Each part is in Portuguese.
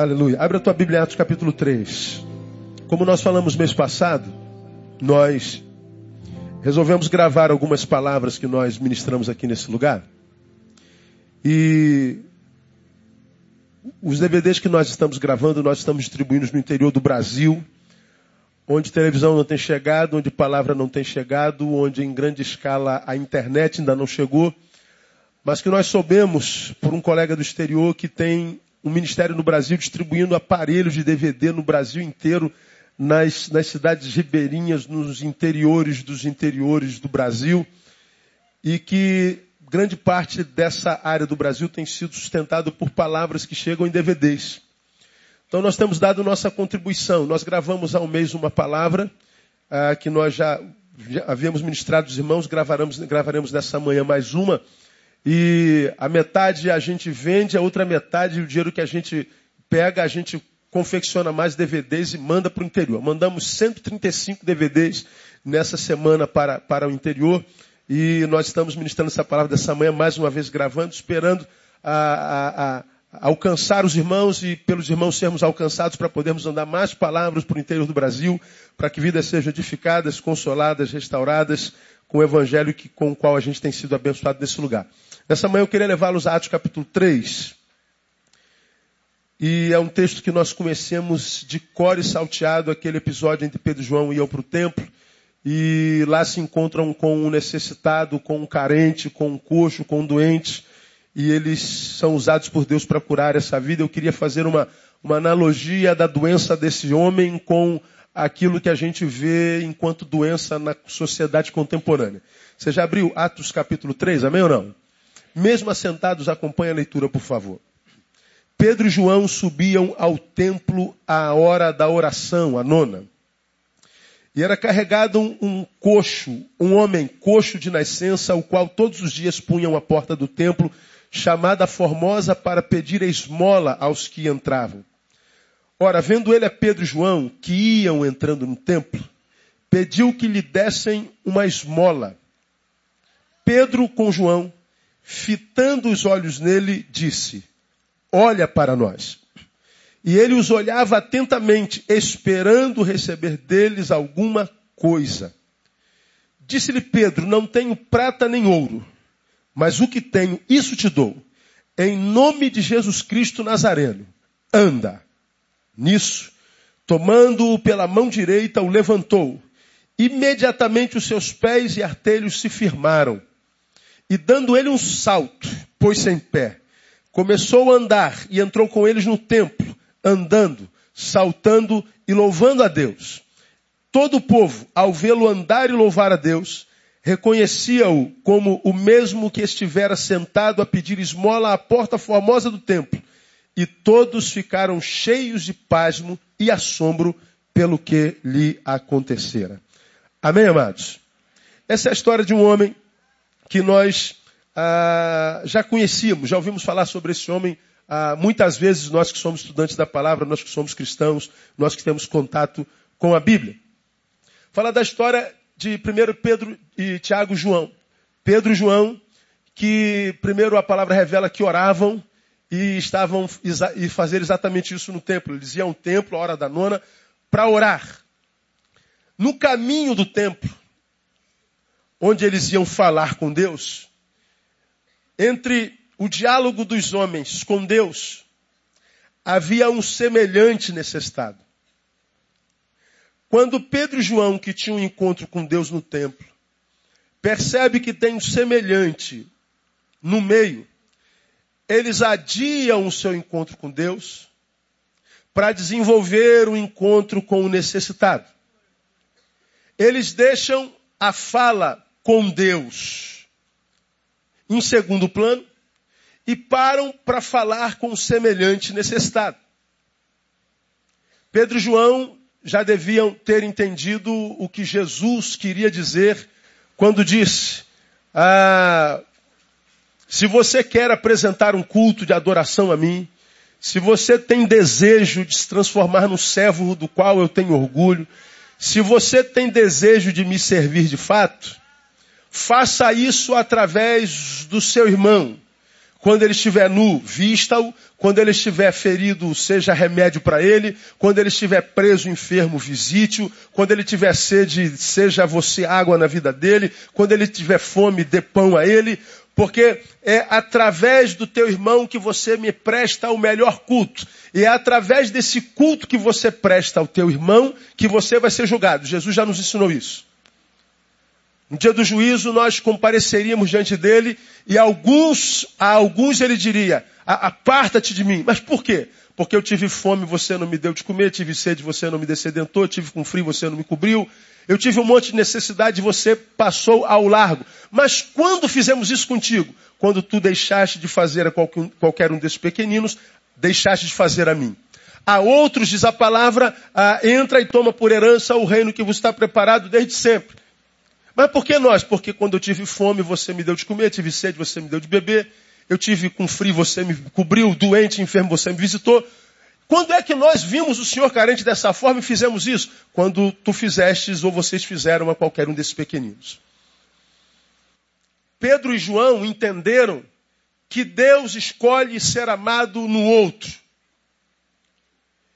Aleluia. Abre a tua Bíblia, Atos capítulo 3. Como nós falamos mês passado, nós resolvemos gravar algumas palavras que nós ministramos aqui nesse lugar. E os DVDs que nós estamos gravando, nós estamos distribuindo no interior do Brasil, onde televisão não tem chegado, onde palavra não tem chegado, onde em grande escala a internet ainda não chegou, mas que nós soubemos por um colega do exterior que tem um ministério no Brasil distribuindo aparelhos de DVD no Brasil inteiro, nas, nas cidades ribeirinhas, nos interiores dos interiores do Brasil, e que grande parte dessa área do Brasil tem sido sustentado por palavras que chegam em DVDs. Então nós temos dado nossa contribuição. Nós gravamos há um mês uma palavra ah, que nós já, já, havíamos ministrado os irmãos, gravaremos, gravaremos nessa manhã mais uma. E a metade a gente vende, a outra metade, o dinheiro que a gente pega, a gente confecciona mais DVDs e manda para o interior. Mandamos 135 DVDs nessa semana para, para o interior. E nós estamos ministrando essa palavra dessa manhã, mais uma vez gravando, esperando a, a, a alcançar os irmãos e pelos irmãos sermos alcançados para podermos andar mais palavras para o interior do Brasil, para que vidas sejam edificadas, consoladas, restauradas com o evangelho que, com o qual a gente tem sido abençoado nesse lugar. Nessa manhã eu queria levá-los a Atos capítulo 3. E é um texto que nós conhecemos de cor e salteado, aquele episódio que Pedro e João iam para o templo e lá se encontram com um necessitado, com um carente, com um coxo, com um doente, e eles são usados por Deus para curar essa vida. Eu queria fazer uma, uma analogia da doença desse homem com aquilo que a gente vê enquanto doença na sociedade contemporânea. Você já abriu Atos capítulo 3, amém ou não? Mesmo assentados, acompanhe a leitura, por favor. Pedro e João subiam ao templo à hora da oração, a nona. E era carregado um, um coxo, um homem coxo de nascença, o qual todos os dias punham a porta do templo, chamada Formosa, para pedir a esmola aos que entravam. Ora, vendo ele a Pedro e João, que iam entrando no templo, pediu que lhe dessem uma esmola. Pedro com João, fitando os olhos nele, disse, olha para nós. E ele os olhava atentamente, esperando receber deles alguma coisa. Disse-lhe Pedro: Não tenho prata nem ouro, mas o que tenho, isso te dou. Em nome de Jesus Cristo Nazareno, anda. Nisso, tomando-o pela mão direita, o levantou. Imediatamente os seus pés e artelhos se firmaram. E dando ele um salto, pôs-se em pé. Começou a andar e entrou com eles no templo andando, saltando e louvando a Deus. Todo o povo, ao vê-lo andar e louvar a Deus, reconhecia-o como o mesmo que estivera sentado a pedir esmola à porta formosa do templo. E todos ficaram cheios de pasmo e assombro pelo que lhe acontecera. Amém, amados? Essa é a história de um homem que nós ah, já conhecíamos, já ouvimos falar sobre esse homem ah, muitas vezes nós que somos estudantes da palavra, nós que somos cristãos, nós que temos contato com a Bíblia. Fala da história de primeiro Pedro e Tiago João. Pedro e João, que primeiro a palavra revela que oravam e estavam e fazer exatamente isso no templo. Eles iam ao templo, a hora da nona, para orar. No caminho do templo, onde eles iam falar com Deus, entre o diálogo dos homens com Deus, havia um semelhante necessitado. Quando Pedro e João, que tinham um encontro com Deus no templo, percebe que tem um semelhante no meio, eles adiam o seu encontro com Deus para desenvolver o um encontro com o necessitado. Eles deixam a fala com Deus em segundo plano e param para falar com o semelhante necessitado. Pedro e João já deviam ter entendido o que Jesus queria dizer quando disse: ah, se você quer apresentar um culto de adoração a mim, se você tem desejo de se transformar no servo do qual eu tenho orgulho, se você tem desejo de me servir de fato, faça isso através do seu irmão. Quando ele estiver nu, vista-o. Quando ele estiver ferido, seja remédio para ele. Quando ele estiver preso, enfermo, visite-o. Quando ele tiver sede, seja você água na vida dele. Quando ele tiver fome, dê pão a ele. Porque é através do teu irmão que você me presta o melhor culto. E é através desse culto que você presta ao teu irmão que você vai ser julgado. Jesus já nos ensinou isso. No dia do juízo, nós compareceríamos diante dele e alguns, a alguns ele diria, aparta-te de mim. Mas por quê? Porque eu tive fome, você não me deu de comer, tive sede, você não me descedentou, tive com frio, você não me cobriu. Eu tive um monte de necessidade, você passou ao largo. Mas quando fizemos isso contigo? Quando tu deixaste de fazer a qualquer um desses pequeninos, deixaste de fazer a mim. A outros, diz a palavra, ah, entra e toma por herança o reino que vos está preparado desde sempre. Mas por que nós? Porque quando eu tive fome, você me deu de comer, tive sede, você me deu de beber, eu tive com frio, você me cobriu, doente, enfermo, você me visitou. Quando é que nós vimos o Senhor carente dessa forma e fizemos isso? Quando tu fizestes ou vocês fizeram a qualquer um desses pequeninos. Pedro e João entenderam que Deus escolhe ser amado no outro.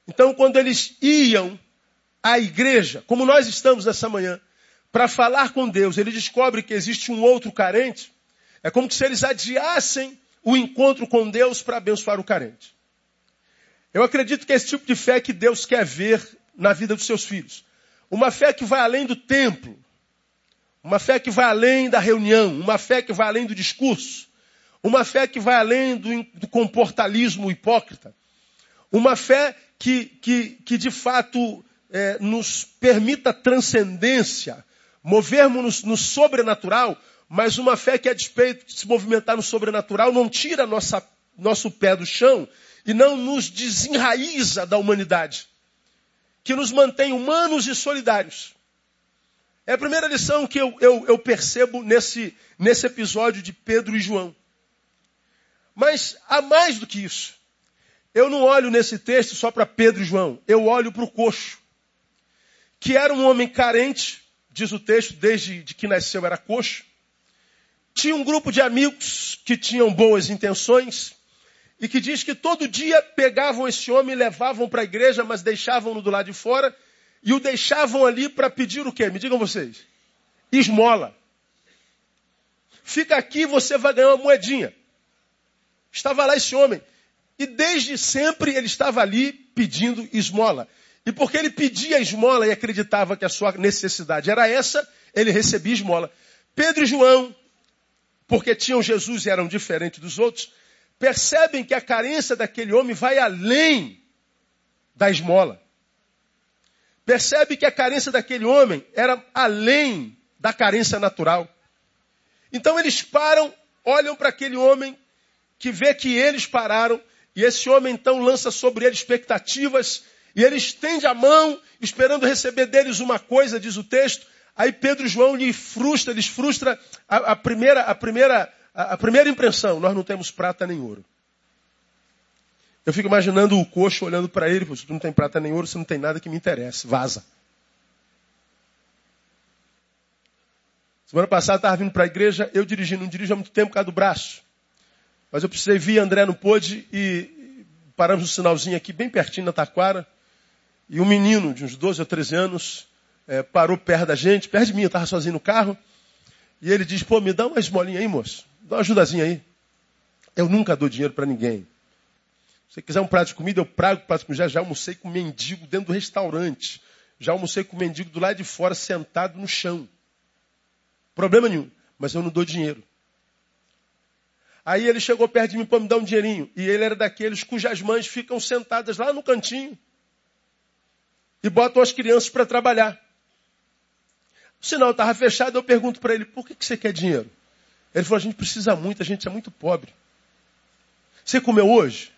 Então, quando eles iam à igreja, como nós estamos nessa manhã, para falar com Deus, ele descobre que existe um outro carente, é como se eles adiassem o encontro com Deus para abençoar o carente. Eu acredito que é esse tipo de fé que Deus quer ver na vida dos seus filhos. Uma fé que vai além do templo, uma fé que vai além da reunião, uma fé que vai além do discurso, uma fé que vai além do, do comportalismo hipócrita, uma fé que, que, que de fato é, nos permita transcendência, movermos-nos no sobrenatural, mas uma fé que, a despeito de se movimentar no sobrenatural, não tira nossa, nosso pé do chão e não nos desenraiza da humanidade, que nos mantém humanos e solidários. É a primeira lição que eu, eu, eu percebo nesse, nesse episódio de Pedro e João. Mas há mais do que isso. Eu não olho nesse texto só para Pedro e João, eu olho para o coxo, que era um homem carente, diz o texto, desde que nasceu era coxo. Tinha um grupo de amigos que tinham boas intenções e que diz que todo dia pegavam esse homem levavam para a igreja, mas deixavam-no do lado de fora e o deixavam ali para pedir o quê? Me digam vocês. Esmola. Fica aqui, você vai ganhar uma moedinha. Estava lá esse homem. E desde sempre ele estava ali pedindo esmola. E porque ele pedia esmola e acreditava que a sua necessidade era essa, ele recebia esmola. Pedro e João, porque tinham Jesus e eram diferentes dos outros, percebem que a carência daquele homem vai além da esmola. Percebe que a carência daquele homem era além da carência natural. Então eles param, olham para aquele homem que vê que eles pararam, e esse homem então lança sobre ele expectativas e ele estende a mão, esperando receber deles uma coisa, diz o texto. Aí Pedro e João lhe frustra, lhes frustra a, a primeira, a, primeira, a, a primeira impressão: nós não temos prata nem ouro. Eu fico imaginando o coxo olhando para ele, se tu não tem prata nem ouro, você não tem nada que me interesse, vaza. Semana passada estava vindo para a igreja, eu dirigi, não dirijo há muito tempo por causa do braço. Mas eu precisei vir, André não pôde, e paramos no sinalzinho aqui, bem pertinho na taquara. E um menino de uns 12 ou 13 anos é, parou perto da gente, perto de mim, eu estava sozinho no carro. E ele diz, pô, me dá uma esmolinha aí, moço. Dá uma ajudazinha aí. Eu nunca dou dinheiro para ninguém. Se você quiser um prato de comida, eu prago prato de comida. Já, já almocei com mendigo dentro do restaurante. Já almocei com mendigo do lado de fora, sentado no chão. Problema nenhum. Mas eu não dou dinheiro. Aí ele chegou perto de mim para me dar um dinheirinho. E ele era daqueles cujas mães ficam sentadas lá no cantinho e botam as crianças para trabalhar. O sinal estava fechado, eu pergunto para ele, por que, que você quer dinheiro? Ele falou, a gente precisa muito, a gente é muito pobre. Você comeu hoje?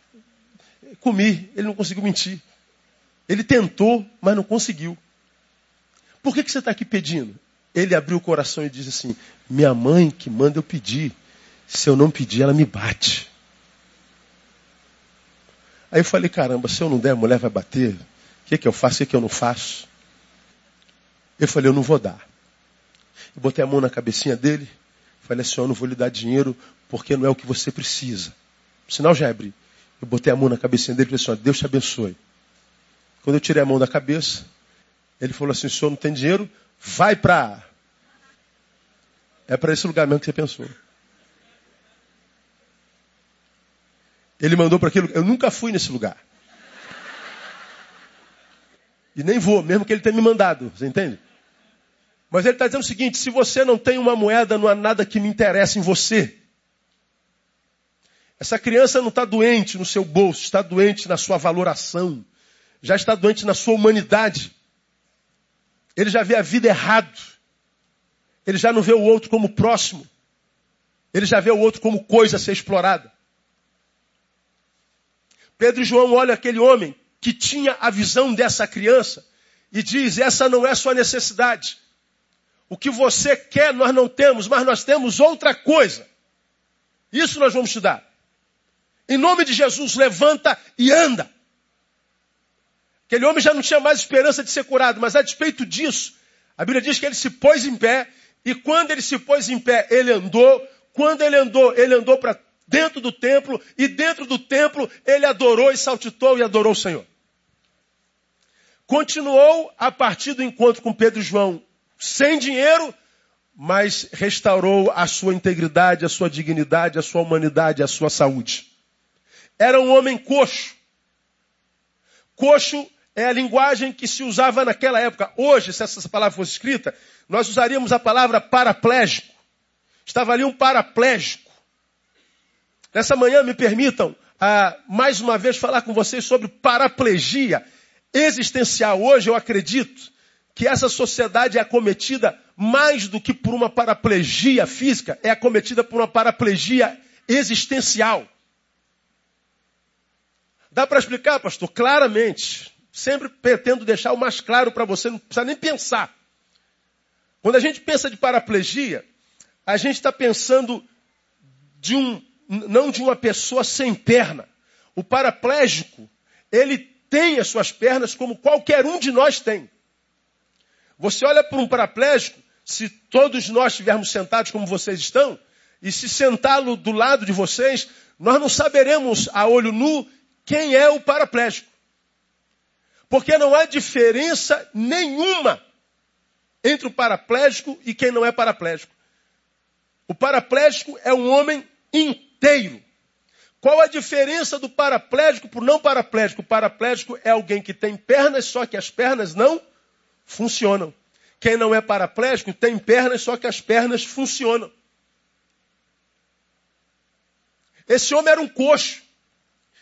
Comi, ele não conseguiu mentir. Ele tentou, mas não conseguiu. Por que, que você está aqui pedindo? Ele abriu o coração e disse assim: Minha mãe que manda eu pedir. Se eu não pedir, ela me bate. Aí eu falei, caramba, se eu não der, a mulher vai bater. O que, que eu faço? O que, que eu não faço? Eu falei, eu não vou dar. Eu botei a mão na cabecinha dele. Falei assim, eu não vou lhe dar dinheiro porque não é o que você precisa. Sinal já abri. Eu botei a mão na cabecinha dele e falei assim, Deus te abençoe. Quando eu tirei a mão da cabeça, ele falou assim, o senhor não tem dinheiro? Vai para... É para esse lugar mesmo que você pensou. Ele mandou para aquilo. Eu nunca fui nesse lugar. E nem vou, mesmo que ele tenha me mandado. Você entende? Mas ele está dizendo o seguinte: se você não tem uma moeda, não há nada que me interesse em você. Essa criança não está doente no seu bolso, está doente na sua valoração, já está doente na sua humanidade. Ele já vê a vida errado. Ele já não vê o outro como próximo. Ele já vê o outro como coisa a ser explorada. Pedro e João olham aquele homem que tinha a visão dessa criança e diz: essa não é sua necessidade. O que você quer nós não temos, mas nós temos outra coisa. Isso nós vamos te dar. Em nome de Jesus, levanta e anda. Aquele homem já não tinha mais esperança de ser curado, mas a despeito disso, a Bíblia diz que ele se pôs em pé, e quando ele se pôs em pé, ele andou. Quando ele andou, ele andou para dentro do templo, e dentro do templo ele adorou e saltitou e adorou o Senhor. Continuou a partir do encontro com Pedro e João sem dinheiro, mas restaurou a sua integridade, a sua dignidade, a sua humanidade, a sua saúde. Era um homem coxo. Coxo é a linguagem que se usava naquela época. Hoje, se essa palavra fosse escrita, nós usaríamos a palavra paraplégico. Estava ali um paraplégico. Nessa manhã, me permitam, mais uma vez, falar com vocês sobre paraplegia existencial. Hoje, eu acredito que essa sociedade é acometida mais do que por uma paraplegia física, é acometida por uma paraplegia existencial. Dá para explicar, pastor? Claramente. Sempre pretendo deixar o mais claro para você, não precisa nem pensar. Quando a gente pensa de paraplegia, a gente está pensando de um não de uma pessoa sem perna. O paraplégico, ele tem as suas pernas como qualquer um de nós tem. Você olha para um paraplégico, se todos nós estivermos sentados como vocês estão, e se sentá-lo do lado de vocês, nós não saberemos a olho nu quem é o paraplégico. Porque não há diferença nenhuma entre o paraplégico e quem não é paraplégico. O paraplégico é um homem inteiro. Qual a diferença do paraplégico para o não paraplégico? O paraplégico é alguém que tem pernas, só que as pernas não funcionam. Quem não é paraplégico tem pernas, só que as pernas funcionam. Esse homem era um coxo,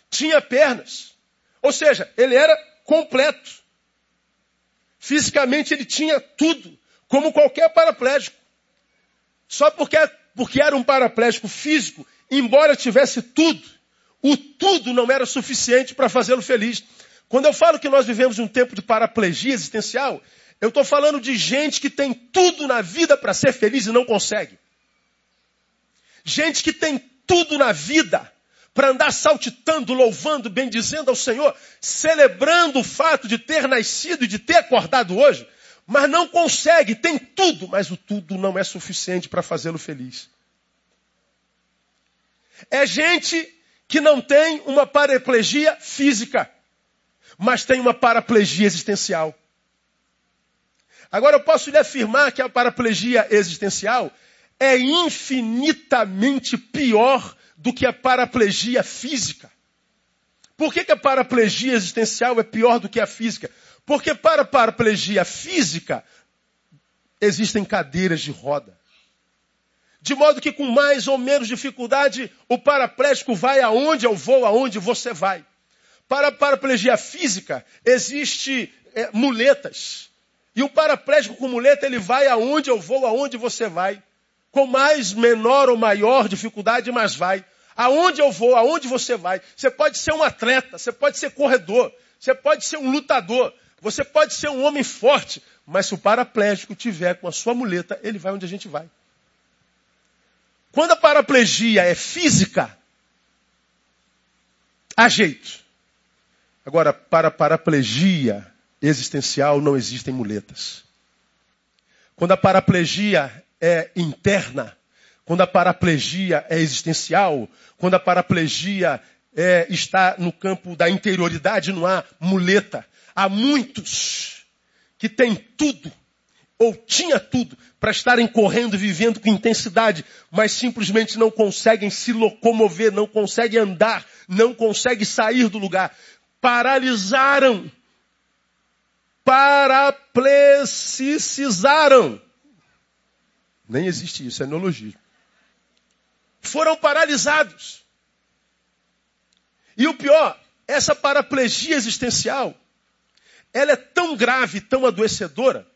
tinha pernas. Ou seja, ele era completo. Fisicamente ele tinha tudo, como qualquer paraplégico. Só porque, porque era um paraplégico físico, embora tivesse tudo, o tudo não era suficiente para fazê-lo feliz. Quando eu falo que nós vivemos um tempo de paraplegia existencial, eu estou falando de gente que tem tudo na vida para ser feliz e não consegue. Gente que tem tudo na vida para andar saltitando, louvando, bendizendo ao Senhor, celebrando o fato de ter nascido e de ter acordado hoje, mas não consegue, tem tudo, mas o tudo não é suficiente para fazê-lo feliz. É gente que não tem uma paraplegia física, mas tem uma paraplegia existencial. Agora eu posso lhe afirmar que a paraplegia existencial é infinitamente pior do que a paraplegia física. Por que, que a paraplegia existencial é pior do que a física? Porque para a paraplegia física existem cadeiras de roda. De modo que com mais ou menos dificuldade, o paraplégico vai aonde eu vou, aonde você vai. Para a paraplegia física, existe é, muletas. E o paraplégico com muleta, ele vai aonde eu vou, aonde você vai. Com mais, menor ou maior dificuldade, mas vai. Aonde eu vou, aonde você vai. Você pode ser um atleta, você pode ser corredor, você pode ser um lutador, você pode ser um homem forte, mas se o paraplégico tiver com a sua muleta, ele vai onde a gente vai. Quando a paraplegia é física, há jeito. Agora, para paraplegia existencial não existem muletas. Quando a paraplegia é interna, quando a paraplegia é existencial, quando a paraplegia é, está no campo da interioridade, não há muleta. Há muitos que têm tudo, ou tinha tudo, para estarem correndo, vivendo com intensidade, mas simplesmente não conseguem se locomover, não conseguem andar, não conseguem sair do lugar. Paralisaram. Paraplexicizaram. Nem existe isso, é neologismo. Foram paralisados. E o pior, essa paraplegia existencial, ela é tão grave, tão adoecedora,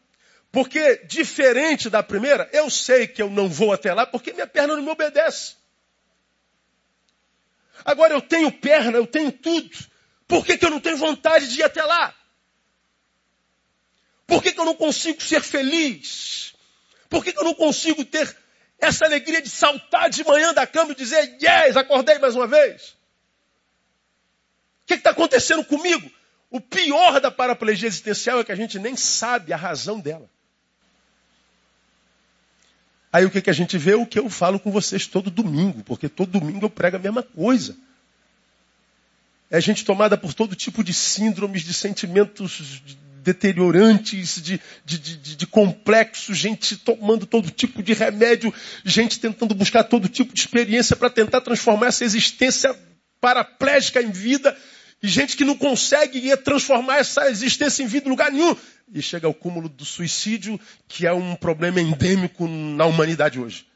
porque diferente da primeira, eu sei que eu não vou até lá porque minha perna não me obedece. Agora eu tenho perna, eu tenho tudo. Por que, que eu não tenho vontade de ir até lá? Por que, que eu não consigo ser feliz? Por que, que eu não consigo ter essa alegria de saltar de manhã da cama e dizer, yes, acordei mais uma vez? O que está acontecendo comigo? O pior da paraplegia existencial é que a gente nem sabe a razão dela. Aí o que, que a gente vê? O que eu falo com vocês todo domingo, porque todo domingo eu prego a mesma coisa. É gente tomada por todo tipo de síndromes, de sentimentos deteriorantes, de, de, de, de complexos, gente tomando todo tipo de remédio, gente tentando buscar todo tipo de experiência para tentar transformar essa existência paraplégica em vida. E gente que não consegue transformar essa existência em vida em lugar nenhum. E chega ao cúmulo do suicídio, que é um problema endêmico na humanidade hoje.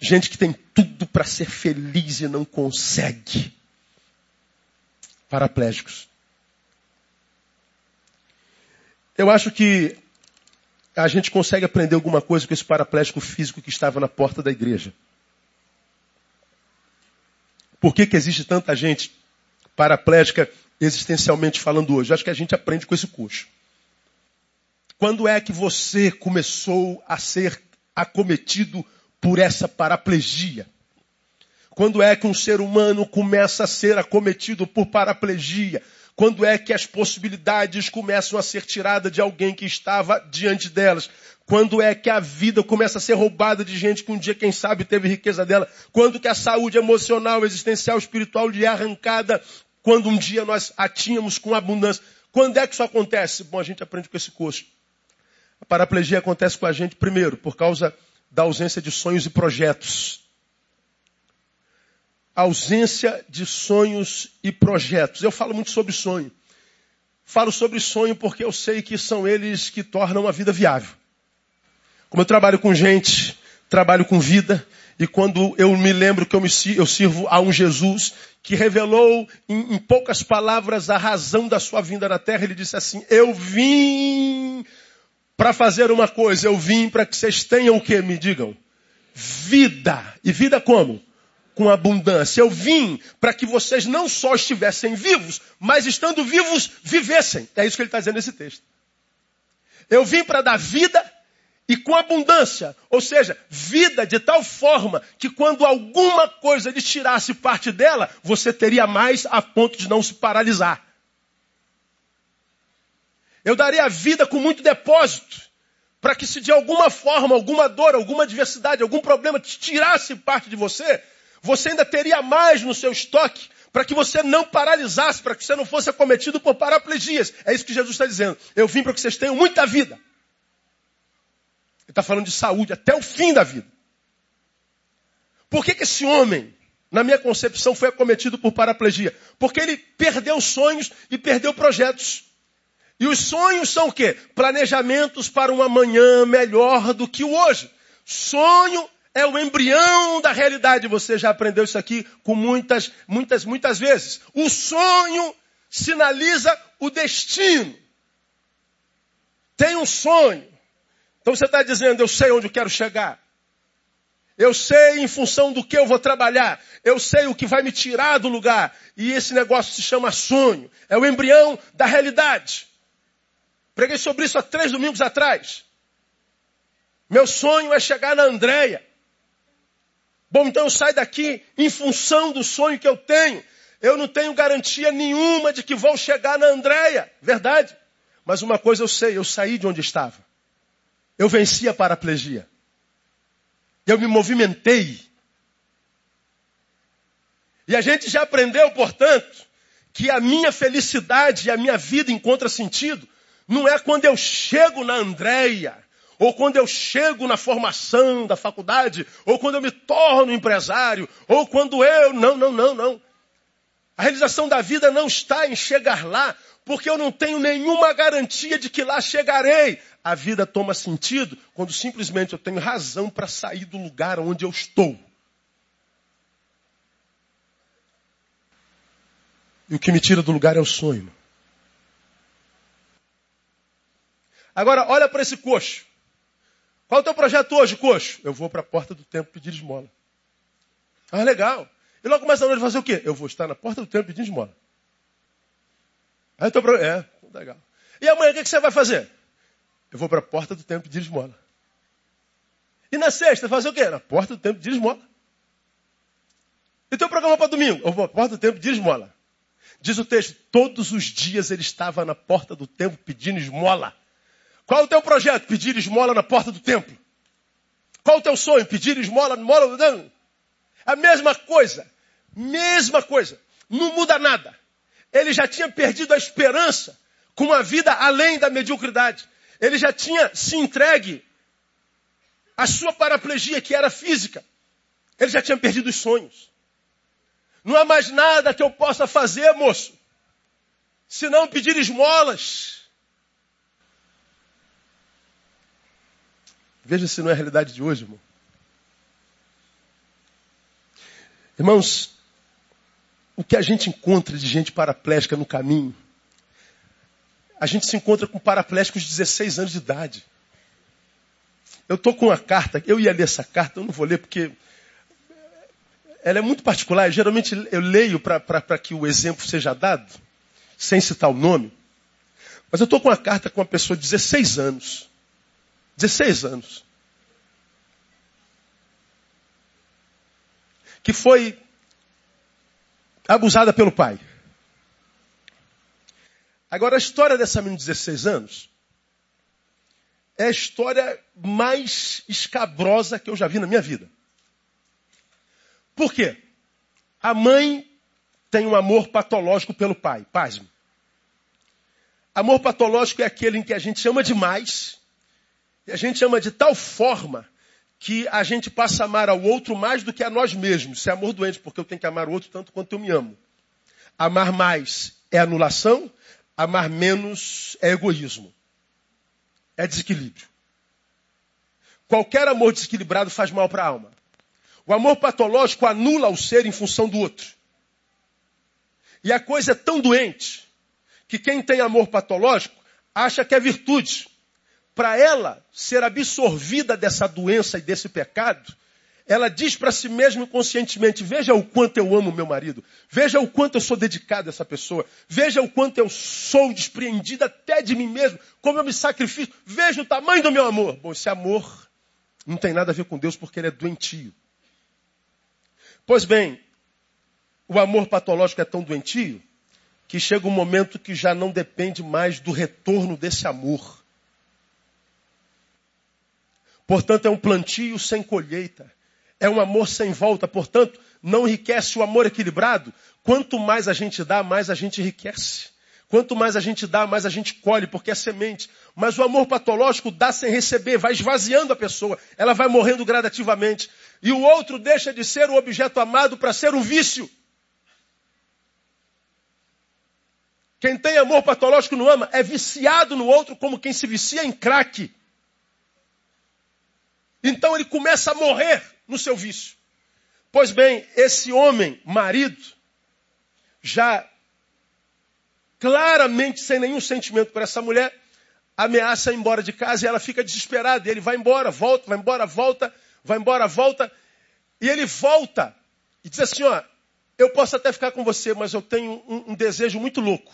Gente que tem tudo para ser feliz e não consegue. Paraplégicos. Eu acho que a gente consegue aprender alguma coisa com esse paraplégico físico que estava na porta da igreja. Por que, que existe tanta gente paraplégica existencialmente falando hoje? Acho que a gente aprende com esse curso. Quando é que você começou a ser acometido por essa paraplegia? Quando é que um ser humano começa a ser acometido por paraplegia? Quando é que as possibilidades começam a ser tiradas de alguém que estava diante delas? Quando é que a vida começa a ser roubada de gente que um dia, quem sabe, teve riqueza dela? Quando que a saúde emocional, existencial, espiritual lhe é arrancada? Quando um dia nós a tínhamos com abundância? Quando é que isso acontece? Bom, a gente aprende com esse curso. A paraplegia acontece com a gente, primeiro, por causa da ausência de sonhos e projetos ausência de sonhos e projetos. Eu falo muito sobre sonho. Falo sobre sonho porque eu sei que são eles que tornam a vida viável. Como eu trabalho com gente, trabalho com vida, e quando eu me lembro que eu, me, eu sirvo a um Jesus que revelou em, em poucas palavras a razão da sua vinda na terra, ele disse assim: Eu vim para fazer uma coisa, eu vim para que vocês tenham o que? Me digam. Vida. E vida como? com abundância. Eu vim para que vocês não só estivessem vivos, mas estando vivos, vivessem. É isso que ele está dizendo nesse texto. Eu vim para dar vida e com abundância. Ou seja, vida de tal forma que quando alguma coisa lhe tirasse parte dela, você teria mais a ponto de não se paralisar. Eu daria a vida com muito depósito. Para que se de alguma forma, alguma dor, alguma adversidade, algum problema te tirasse parte de você, você ainda teria mais no seu estoque para que você não paralisasse, para que você não fosse acometido por paraplegias. É isso que Jesus está dizendo. Eu vim para que vocês tenham muita vida. Ele está falando de saúde até o fim da vida. Por que, que esse homem, na minha concepção, foi acometido por paraplegia? Porque ele perdeu sonhos e perdeu projetos. E os sonhos são o quê? Planejamentos para um amanhã melhor do que o hoje. Sonho é o embrião da realidade. Você já aprendeu isso aqui com muitas, muitas, muitas vezes. O sonho sinaliza o destino. Tem um sonho. Então você está dizendo, eu sei onde eu quero chegar. Eu sei em função do que eu vou trabalhar. Eu sei o que vai me tirar do lugar. E esse negócio se chama sonho. É o embrião da realidade. Preguei sobre isso há três domingos atrás. Meu sonho é chegar na Andréia. Bom, então eu saio daqui em função do sonho que eu tenho. Eu não tenho garantia nenhuma de que vou chegar na Andréia. Verdade. Mas uma coisa eu sei, eu saí de onde estava. Eu venci a paraplegia. Eu me movimentei. E a gente já aprendeu, portanto, que a minha felicidade e a minha vida encontra sentido não é quando eu chego na Andréia, ou quando eu chego na formação da faculdade, ou quando eu me torno empresário, ou quando eu. Não, não, não, não. A realização da vida não está em chegar lá, porque eu não tenho nenhuma garantia de que lá chegarei. A vida toma sentido quando simplesmente eu tenho razão para sair do lugar onde eu estou. E o que me tira do lugar é o sonho. Agora, olha para esse coxo. Qual é o teu projeto hoje, coxo? Eu vou para a porta do templo pedir esmola. Ah, legal. E logo mais à noite fazer o quê? Eu vou estar na porta do templo pedindo esmola. Aí eu tô pro... É, legal. E amanhã o que você vai fazer? Eu vou para a porta do templo pedir esmola. E na sexta, fazer o quê? Na porta do templo pedir esmola. E teu programa para domingo? Eu vou para a porta do templo pedir esmola. Diz o texto, todos os dias ele estava na porta do templo pedindo esmola. Qual o teu projeto? Pedir esmola na porta do templo. Qual o teu sonho? Pedir esmola, esmola. A mesma coisa. Mesma coisa. Não muda nada. Ele já tinha perdido a esperança com uma vida além da mediocridade. Ele já tinha se entregue à sua paraplegia, que era física. Ele já tinha perdido os sonhos. Não há mais nada que eu possa fazer, moço, senão pedir esmolas. Veja se não é a realidade de hoje, irmão. Irmãos, o que a gente encontra de gente paraplégica no caminho, a gente se encontra com paraplégicos de 16 anos de idade. Eu estou com uma carta, eu ia ler essa carta, eu não vou ler porque ela é muito particular. Geralmente eu leio para que o exemplo seja dado, sem citar o nome. Mas eu estou com uma carta com uma pessoa de 16 anos. 16 anos. Que foi abusada pelo pai. Agora, a história dessa menina de 16 anos é a história mais escabrosa que eu já vi na minha vida. Por quê? A mãe tem um amor patológico pelo pai. Pasme. Amor patológico é aquele em que a gente ama demais e a gente ama de tal forma que a gente passa a amar ao outro mais do que a nós mesmos. Isso é amor doente, porque eu tenho que amar o outro tanto quanto eu me amo. Amar mais é anulação, amar menos é egoísmo. É desequilíbrio. Qualquer amor desequilibrado faz mal para a alma. O amor patológico anula o ser em função do outro. E a coisa é tão doente que quem tem amor patológico acha que é virtude para ela ser absorvida dessa doença e desse pecado, ela diz para si mesma conscientemente: veja o quanto eu amo meu marido, veja o quanto eu sou dedicado a essa pessoa, veja o quanto eu sou despreendido até de mim mesmo, como eu me sacrifico, veja o tamanho do meu amor. Bom, esse amor não tem nada a ver com Deus porque ele é doentio. Pois bem, o amor patológico é tão doentio que chega um momento que já não depende mais do retorno desse amor. Portanto, é um plantio sem colheita. É um amor sem volta. Portanto, não enriquece o amor equilibrado. Quanto mais a gente dá, mais a gente enriquece. Quanto mais a gente dá, mais a gente colhe, porque é semente. Mas o amor patológico dá sem receber, vai esvaziando a pessoa. Ela vai morrendo gradativamente. E o outro deixa de ser o objeto amado para ser um vício. Quem tem amor patológico não ama, é viciado no outro como quem se vicia em crack. Então ele começa a morrer no seu vício. Pois bem, esse homem, marido, já claramente sem nenhum sentimento por essa mulher, ameaça ir embora de casa e ela fica desesperada. Ele vai embora, volta, vai embora, volta, vai embora, volta. E ele volta e diz assim: ó, eu posso até ficar com você, mas eu tenho um, um desejo muito louco.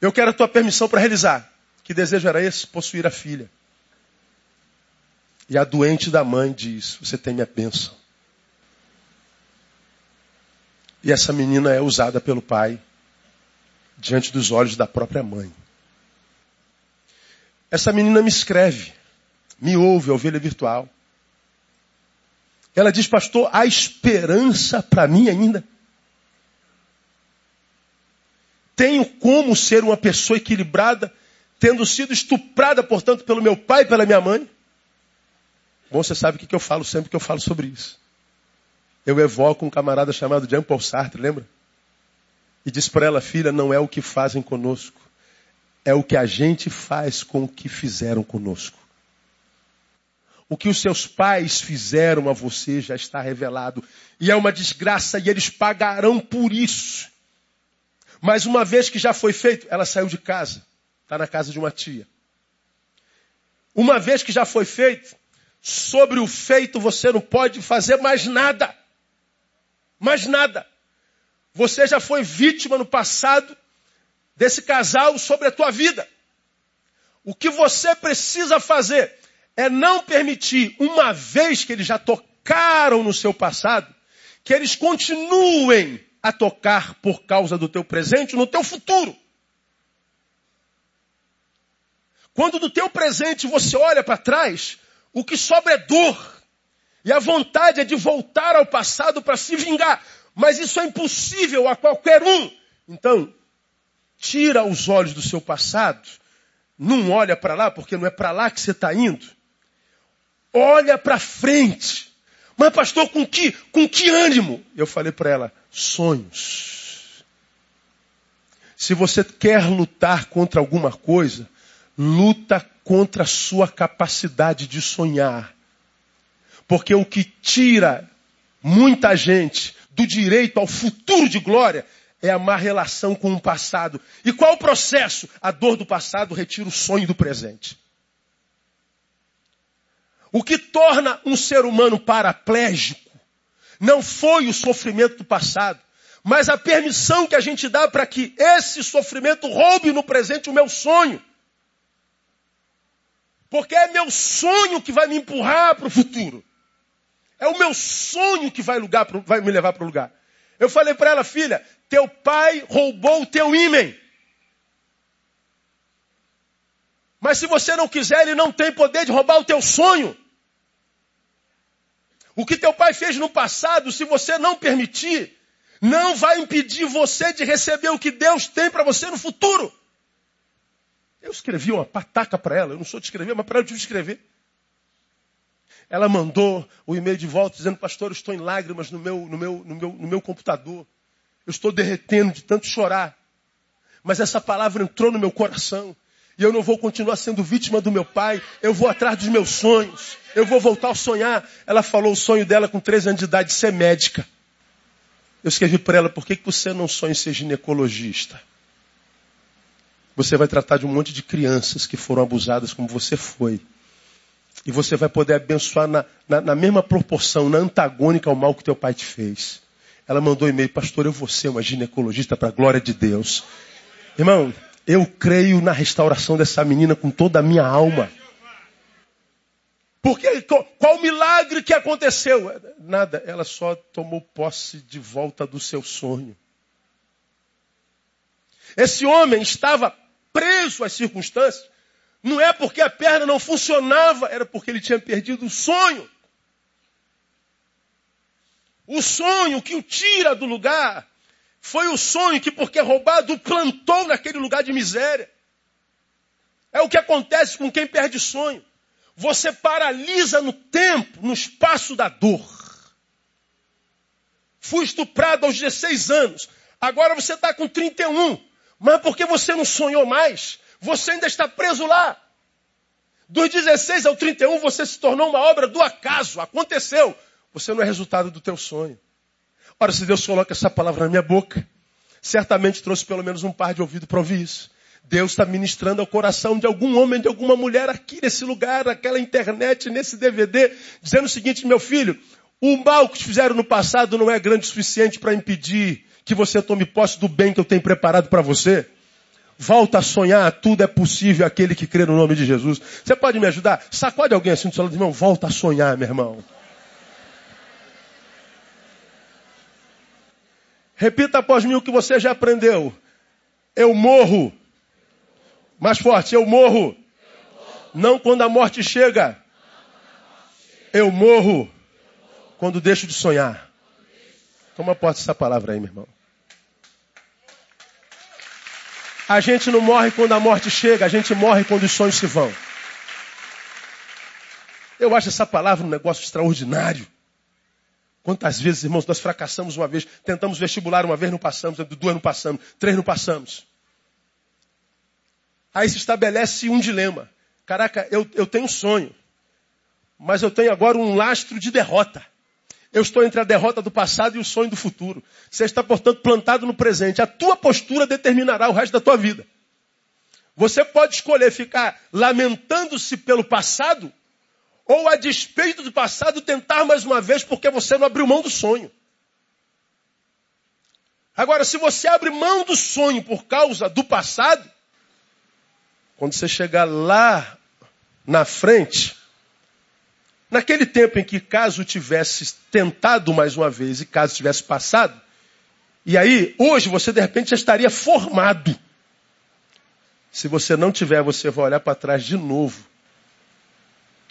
Eu quero a tua permissão para realizar. Que desejo era esse? Possuir a filha. E a doente da mãe diz: Você tem minha bênção. E essa menina é usada pelo pai diante dos olhos da própria mãe. Essa menina me escreve, me ouve, a ovelha virtual. Ela diz, pastor, há esperança para mim ainda? Tenho como ser uma pessoa equilibrada, tendo sido estuprada, portanto, pelo meu pai e pela minha mãe? Bom, você sabe o que eu falo sempre que eu falo sobre isso. Eu evoco um camarada chamado Jean Paul Sartre, lembra? E diz para ela, filha, não é o que fazem conosco, é o que a gente faz com o que fizeram conosco. O que os seus pais fizeram a você já está revelado. E é uma desgraça e eles pagarão por isso. Mas uma vez que já foi feito, ela saiu de casa. Está na casa de uma tia. Uma vez que já foi feito, sobre o feito você não pode fazer mais nada. Mais nada. Você já foi vítima no passado desse casal sobre a tua vida. O que você precisa fazer é não permitir, uma vez que eles já tocaram no seu passado, que eles continuem a tocar por causa do teu presente no teu futuro. Quando do teu presente você olha para trás, o que sobra é dor. E a vontade é de voltar ao passado para se vingar. Mas isso é impossível a qualquer um. Então, tira os olhos do seu passado. Não olha para lá, porque não é para lá que você está indo. Olha para frente. Mas pastor, com que, com que ânimo? Eu falei para ela, sonhos. Se você quer lutar contra alguma coisa, luta contra a sua capacidade de sonhar. Porque o que tira muita gente do direito ao futuro de glória é a má relação com o passado. E qual o processo? A dor do passado retira o sonho do presente. O que torna um ser humano paraplégico não foi o sofrimento do passado, mas a permissão que a gente dá para que esse sofrimento roube no presente o meu sonho. Porque é meu sonho que vai me empurrar para o futuro. É o meu sonho que vai, lugar, vai me levar para o lugar. Eu falei para ela, filha, teu pai roubou o teu ímã. Mas se você não quiser, ele não tem poder de roubar o teu sonho. O que teu pai fez no passado, se você não permitir, não vai impedir você de receber o que Deus tem para você no futuro. Eu escrevi uma pataca para ela, eu não sou de escrever, mas para ela eu tive de escrever. Ela mandou o e-mail de volta dizendo, pastor, eu estou em lágrimas no meu, no meu, no meu, no meu computador. Eu estou derretendo de tanto chorar. Mas essa palavra entrou no meu coração. E eu não vou continuar sendo vítima do meu pai. Eu vou atrás dos meus sonhos. Eu vou voltar a sonhar. Ela falou o sonho dela com 13 anos de idade, ser médica. Eu escrevi para ela, por que, que você não sonha em ser ginecologista? Você vai tratar de um monte de crianças que foram abusadas como você foi. E você vai poder abençoar na, na, na mesma proporção, na antagônica ao mal que teu pai te fez. Ela mandou e-mail, pastor, eu vou ser uma ginecologista para a glória de Deus. Irmão, eu creio na restauração dessa menina com toda a minha alma. Porque qual o milagre que aconteceu? Nada, ela só tomou posse de volta do seu sonho. Esse homem estava preso às circunstâncias, não é porque a perna não funcionava, era porque ele tinha perdido o sonho. O sonho que o tira do lugar foi o sonho que, porque roubado, o plantou naquele lugar de miséria. É o que acontece com quem perde sonho. Você paralisa no tempo, no espaço da dor. Fui estuprado aos 16 anos. Agora você está com 31. Mas porque você não sonhou mais, você ainda está preso lá. Dos 16 ao 31 você se tornou uma obra do acaso, aconteceu. Você não é resultado do teu sonho. Ora, se Deus coloca essa palavra na minha boca, certamente trouxe pelo menos um par de ouvido para ouvir isso. Deus está ministrando ao coração de algum homem, de alguma mulher aqui nesse lugar, naquela internet, nesse DVD, dizendo o seguinte, meu filho, o mal que te fizeram no passado não é grande o suficiente para impedir que você tome posse do bem que eu tenho preparado para você. Volta a sonhar, tudo é possível aquele que crê no nome de Jesus. Você pode me ajudar? Sacode alguém assim do seu lado, irmão, volta a sonhar, meu irmão. Repita após mim o que você já aprendeu. Eu morro. Mais forte, eu morro. Não quando a morte chega. Eu morro quando deixo de sonhar. Toma posse dessa palavra aí, meu irmão. A gente não morre quando a morte chega, a gente morre quando os sonhos se vão. Eu acho essa palavra um negócio extraordinário. Quantas vezes, irmãos, nós fracassamos uma vez, tentamos vestibular uma vez, não passamos, duas não passamos, três não passamos. Aí se estabelece um dilema. Caraca, eu, eu tenho um sonho, mas eu tenho agora um lastro de derrota. Eu estou entre a derrota do passado e o sonho do futuro. Você está, portanto, plantado no presente. A tua postura determinará o resto da tua vida. Você pode escolher ficar lamentando-se pelo passado ou a despeito do passado tentar mais uma vez porque você não abriu mão do sonho. Agora, se você abre mão do sonho por causa do passado, quando você chegar lá na frente, naquele tempo em que caso tivesse tentado mais uma vez e caso tivesse passado, e aí hoje você de repente já estaria formado. Se você não tiver, você vai olhar para trás de novo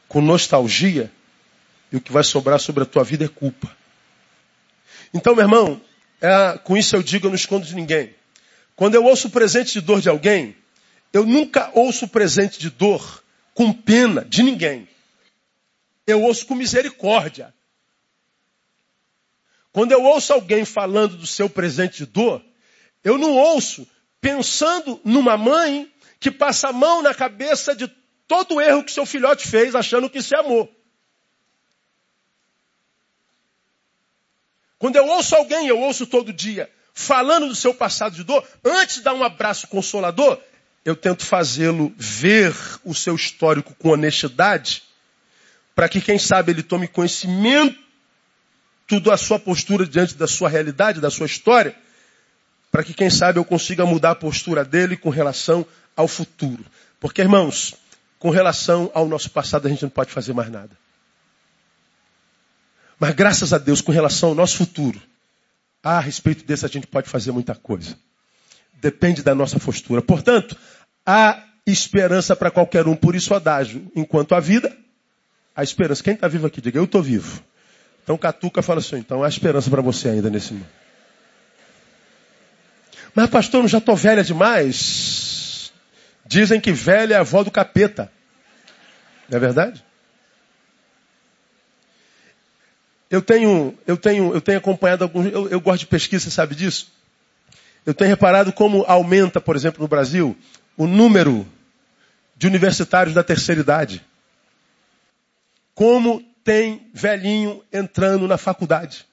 com nostalgia, e o que vai sobrar sobre a tua vida é culpa. Então, meu irmão, é, com isso eu digo, eu não escondo de ninguém. Quando eu ouço o presente de dor de alguém, eu nunca ouço o presente de dor com pena de ninguém. Eu ouço com misericórdia. Quando eu ouço alguém falando do seu presente de dor, eu não ouço pensando numa mãe que passa a mão na cabeça de todo o erro que seu filhote fez achando que isso é amor. Quando eu ouço alguém, eu ouço todo dia, falando do seu passado de dor, antes de dar um abraço consolador, eu tento fazê-lo ver o seu histórico com honestidade, para que, quem sabe, ele tome conhecimento da sua postura diante da sua realidade, da sua história, para que, quem sabe, eu consiga mudar a postura dele com relação ao futuro. Porque, irmãos, com relação ao nosso passado, a gente não pode fazer mais nada. Mas graças a Deus, com relação ao nosso futuro, a respeito desse a gente pode fazer muita coisa. Depende da nossa postura. Portanto, há esperança para qualquer um, por isso adágio. Enquanto há vida, há esperança. Quem está vivo aqui, diga, eu estou vivo. Então Catuca fala assim, então há esperança para você ainda nesse mundo. Mas pastor, eu já estou velha demais. Dizem que velha é a avó do capeta. Não é verdade? Eu tenho, eu tenho, eu tenho acompanhado alguns. Eu, eu gosto de pesquisa, sabe disso? Eu tenho reparado como aumenta, por exemplo, no Brasil, o número de universitários da terceira idade. Como tem velhinho entrando na faculdade.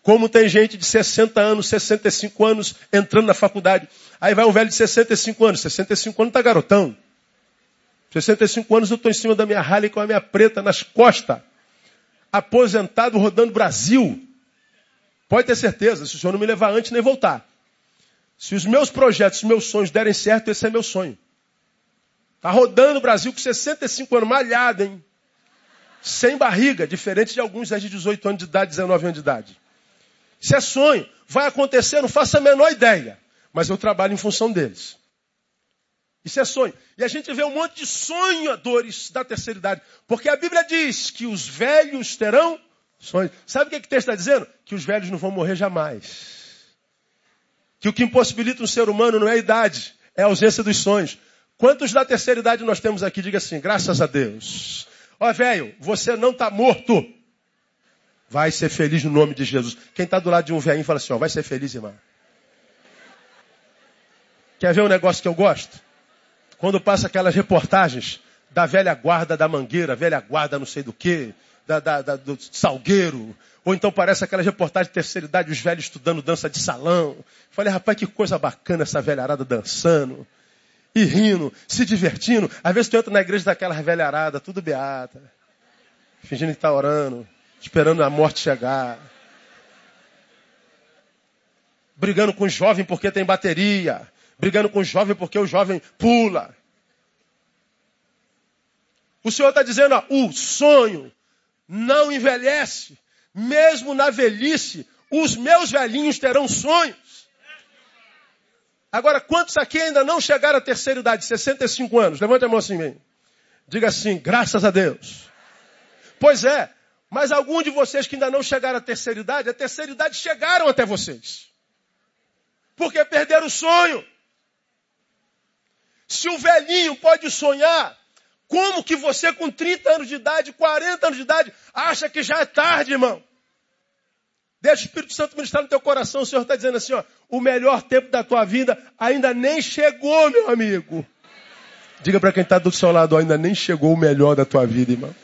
Como tem gente de 60 anos, 65 anos entrando na faculdade. Aí vai um velho de 65 anos. 65 anos tá garotão. 65 anos eu estou em cima da minha Harley com a minha preta nas costas. Aposentado rodando Brasil. Pode ter certeza, se o senhor não me levar antes nem voltar. Se os meus projetos, os meus sonhos derem certo, esse é meu sonho. Tá rodando o Brasil com 65 anos, malhado, hein? Sem barriga, diferente de alguns de 18 anos de idade, 19 anos de idade. Isso é sonho. Vai acontecer, não faço a menor ideia. Mas eu trabalho em função deles. Isso é sonho. E a gente vê um monte de sonhadores da terceira idade. Porque a Bíblia diz que os velhos terão sonhos. Sabe o que, é que o texto está dizendo? Que os velhos não vão morrer jamais. Que o que impossibilita um ser humano não é a idade, é a ausência dos sonhos. Quantos da terceira idade nós temos aqui? Diga assim, graças a Deus. Ó, velho, você não está morto. Vai ser feliz no nome de Jesus. Quem está do lado de um velhinho fala assim, ó, vai ser feliz, irmão. Quer ver um negócio que eu gosto? Quando passa aquelas reportagens da velha guarda da mangueira, velha guarda não sei do que, da, da, da, do salgueiro, ou então parece aquelas reportagens de terceira idade, os velhos estudando dança de salão. Falei, rapaz, que coisa bacana essa velharada dançando, e rindo, se divertindo. Às vezes tu entra na igreja daquela velharada, tudo beata, fingindo que está orando esperando a morte chegar. Brigando com o jovem porque tem bateria. Brigando com o jovem porque o jovem pula. O Senhor está dizendo, ó, o sonho não envelhece. Mesmo na velhice, Os meus velhinhos terão sonhos. Agora, quantos aqui ainda não chegaram à terceira idade, 65 anos? Levante a mão assim, bem. Diga assim, graças a Deus. Pois é, mas alguns de vocês que ainda não chegaram à terceira idade, a terceira idade chegaram até vocês. Porque perderam o sonho. Se o velhinho pode sonhar, como que você com 30 anos de idade, 40 anos de idade, acha que já é tarde, irmão? Deixa o Espírito Santo ministrar no teu coração. O Senhor está dizendo assim, ó, o melhor tempo da tua vida ainda nem chegou, meu amigo. Diga para quem está do seu lado, ainda nem chegou o melhor da tua vida, irmão.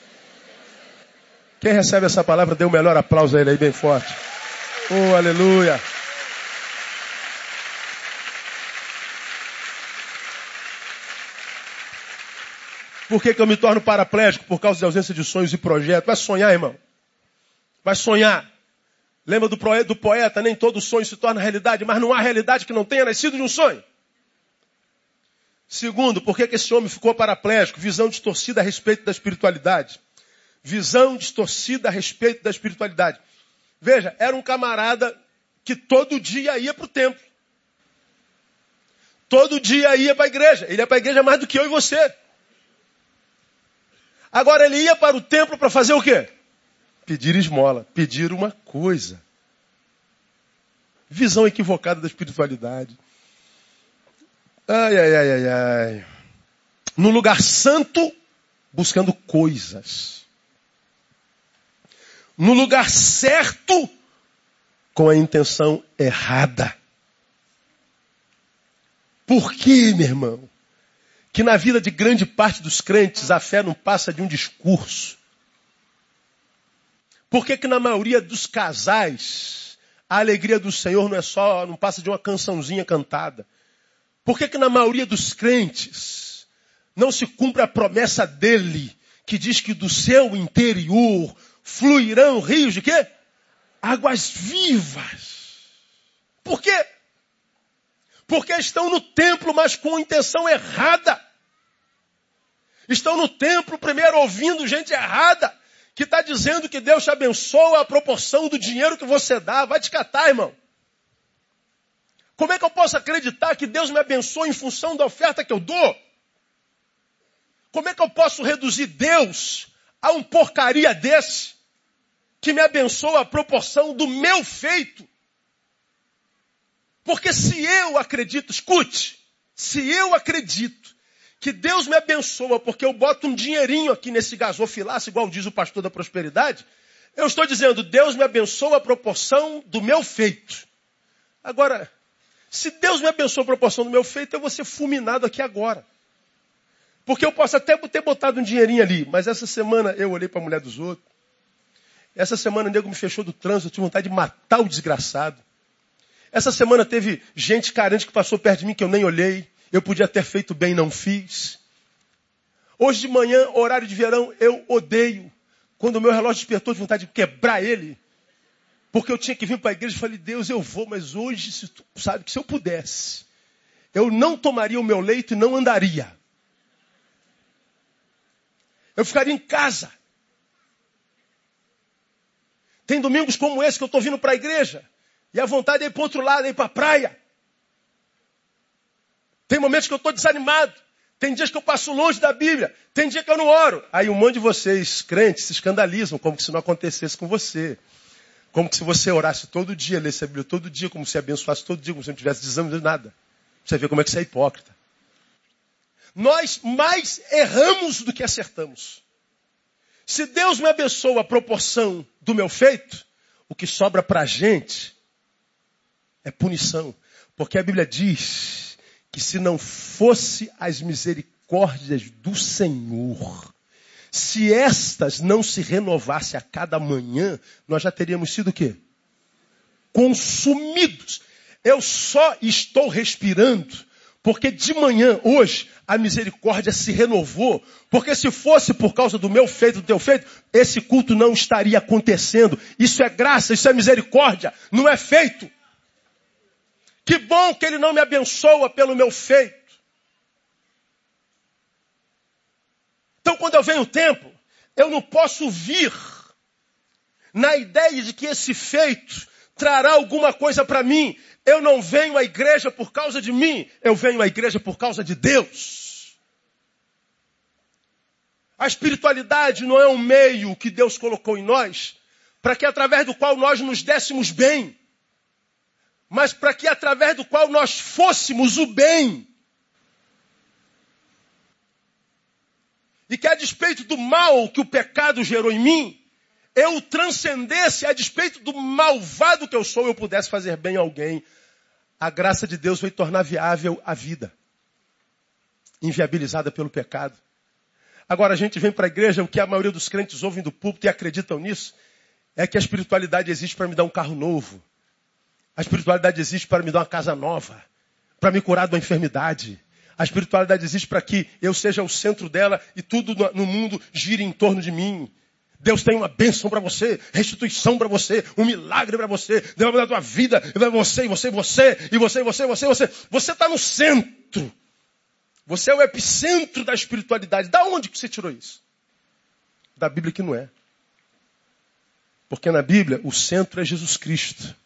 Quem recebe essa palavra, dê o um melhor aplauso a ele aí bem forte. Oh, aleluia. Por que, que eu me torno paraplégico? Por causa da ausência de sonhos e projetos. Vai sonhar, irmão. Vai sonhar. Lembra do, poeta? Nem todo sonho se torna realidade, mas não há realidade que não tenha nascido de um sonho. Segundo, por que esse homem ficou paraplégico? Visão distorcida a respeito da espiritualidade. Visão distorcida a respeito da espiritualidade. Veja, era um camarada que todo dia ia para o templo. Todo dia ia para a igreja. Ele ia para a igreja mais do que eu e você. Agora ele ia para o templo para fazer o quê? Pedir esmola, pedir uma coisa. Visão equivocada da espiritualidade. Ai, ai, ai, ai, ai. No lugar santo, buscando coisas. No lugar certo, com a intenção errada. Por quê, meu irmão? que na vida de grande parte dos crentes a fé não passa de um discurso. Por que, que na maioria dos casais a alegria do Senhor não é só, não passa de uma cançãozinha cantada? Por que, que na maioria dos crentes não se cumpre a promessa dele, que diz que do seu interior fluirão rios de quê? Águas vivas. Por quê? Porque estão no templo, mas com intenção errada. Estão no templo primeiro ouvindo gente errada, que está dizendo que Deus te abençoa a proporção do dinheiro que você dá. Vai te catar, irmão. Como é que eu posso acreditar que Deus me abençoa em função da oferta que eu dou? Como é que eu posso reduzir Deus a um porcaria desse, que me abençoa a proporção do meu feito? Porque se eu acredito, escute, se eu acredito que Deus me abençoa porque eu boto um dinheirinho aqui nesse gasofilaço, igual diz o pastor da prosperidade, eu estou dizendo, Deus me abençoa a proporção do meu feito. Agora, se Deus me abençoa a proporção do meu feito, eu vou ser fulminado aqui agora. Porque eu posso até ter botado um dinheirinho ali, mas essa semana eu olhei para a mulher dos outros. Essa semana o nego me fechou do trânsito, eu tive vontade de matar o desgraçado. Essa semana teve gente carente que passou perto de mim que eu nem olhei. Eu podia ter feito bem, não fiz. Hoje de manhã, horário de verão, eu odeio. Quando o meu relógio despertou de vontade de quebrar ele, porque eu tinha que vir para a igreja, eu falei, Deus, eu vou, mas hoje, se tu sabe que se eu pudesse, eu não tomaria o meu leito e não andaria. Eu ficaria em casa. Tem domingos como esse que eu estou vindo para a igreja. E a vontade é ir para outro lado, é ir para a praia. Tem momentos que eu estou desanimado. Tem dias que eu passo longe da Bíblia. Tem dia que eu não oro. Aí um monte de vocês, crentes, se escandalizam, como se não acontecesse com você. Como se você orasse todo dia, lesse a Bíblia todo dia, como se abençoasse todo dia, como se não tivesse desânimo de nada. Você vê como é que você é hipócrita. Nós mais erramos do que acertamos. Se Deus me abençoa a proporção do meu feito, o que sobra para a gente é punição. Porque a Bíblia diz que se não fosse as misericórdias do Senhor, se estas não se renovassem a cada manhã, nós já teríamos sido o quê? Consumidos. Eu só estou respirando porque de manhã, hoje, a misericórdia se renovou. Porque se fosse por causa do meu feito, do teu feito, esse culto não estaria acontecendo. Isso é graça, isso é misericórdia, não é feito. Que bom que ele não me abençoa pelo meu feito. Então, quando eu venho o tempo, eu não posso vir na ideia de que esse feito trará alguma coisa para mim. Eu não venho à igreja por causa de mim, eu venho à igreja por causa de Deus. A espiritualidade não é um meio que Deus colocou em nós para que através do qual nós nos dessemos bem, mas para que através do qual nós fôssemos o bem. E que a despeito do mal que o pecado gerou em mim, eu transcendesse a despeito do malvado que eu sou, eu pudesse fazer bem a alguém. A graça de Deus veio tornar viável a vida, inviabilizada pelo pecado. Agora a gente vem para a igreja, o que a maioria dos crentes ouvem do púlpito e acreditam nisso, é que a espiritualidade existe para me dar um carro novo. A espiritualidade existe para me dar uma casa nova, para me curar de uma enfermidade. A espiritualidade existe para que eu seja o centro dela e tudo no mundo gire em torno de mim. Deus tem uma bênção para você, restituição para você, um milagre para você. Deus vai mudar a tua vida, e vai você, e você, e você, e você, e você, e você, você. Você está no centro. Você é o epicentro da espiritualidade. Da onde que você tirou isso? Da Bíblia que não é. Porque na Bíblia o centro é Jesus Cristo.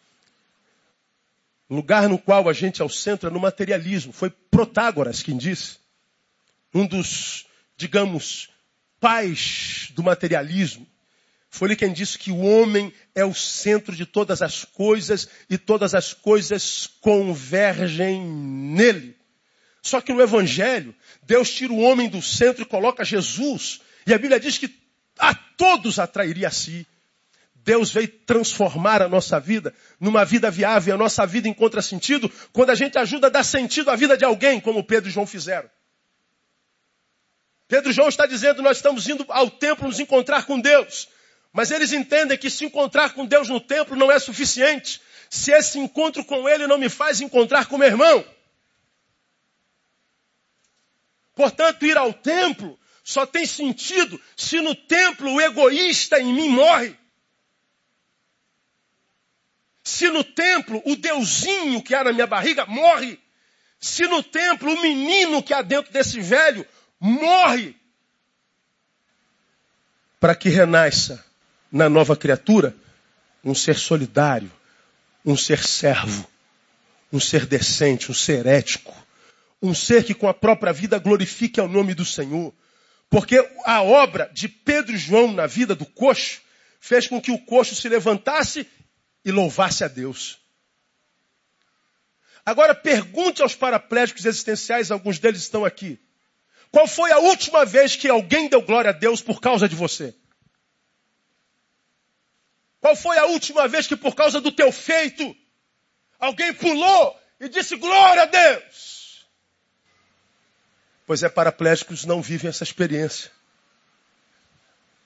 Lugar no qual a gente é o centro é no materialismo. Foi Protágoras quem disse. Um dos, digamos, pais do materialismo. Foi ele quem disse que o homem é o centro de todas as coisas e todas as coisas convergem nele. Só que no Evangelho, Deus tira o homem do centro e coloca Jesus. E a Bíblia diz que a todos atrairia a si. Deus veio transformar a nossa vida numa vida viável. A nossa vida encontra sentido quando a gente ajuda a dar sentido à vida de alguém, como Pedro e João fizeram. Pedro e João está dizendo, nós estamos indo ao templo nos encontrar com Deus. Mas eles entendem que se encontrar com Deus no templo não é suficiente. Se esse encontro com Ele não me faz encontrar com meu irmão. Portanto, ir ao templo só tem sentido se no templo o egoísta em mim morre. Se no templo o deusinho que há na minha barriga morre. Se no templo o menino que há dentro desse velho morre para que renasça na nova criatura um ser solidário, um ser servo, um ser decente, um ser ético, um ser que com a própria vida glorifique ao nome do Senhor. Porque a obra de Pedro e João na vida do coxo fez com que o coxo se levantasse e louvasse a Deus. Agora pergunte aos paraplégicos existenciais, alguns deles estão aqui. Qual foi a última vez que alguém deu glória a Deus por causa de você? Qual foi a última vez que por causa do teu feito, alguém pulou e disse glória a Deus? Pois é, paraplégicos não vivem essa experiência.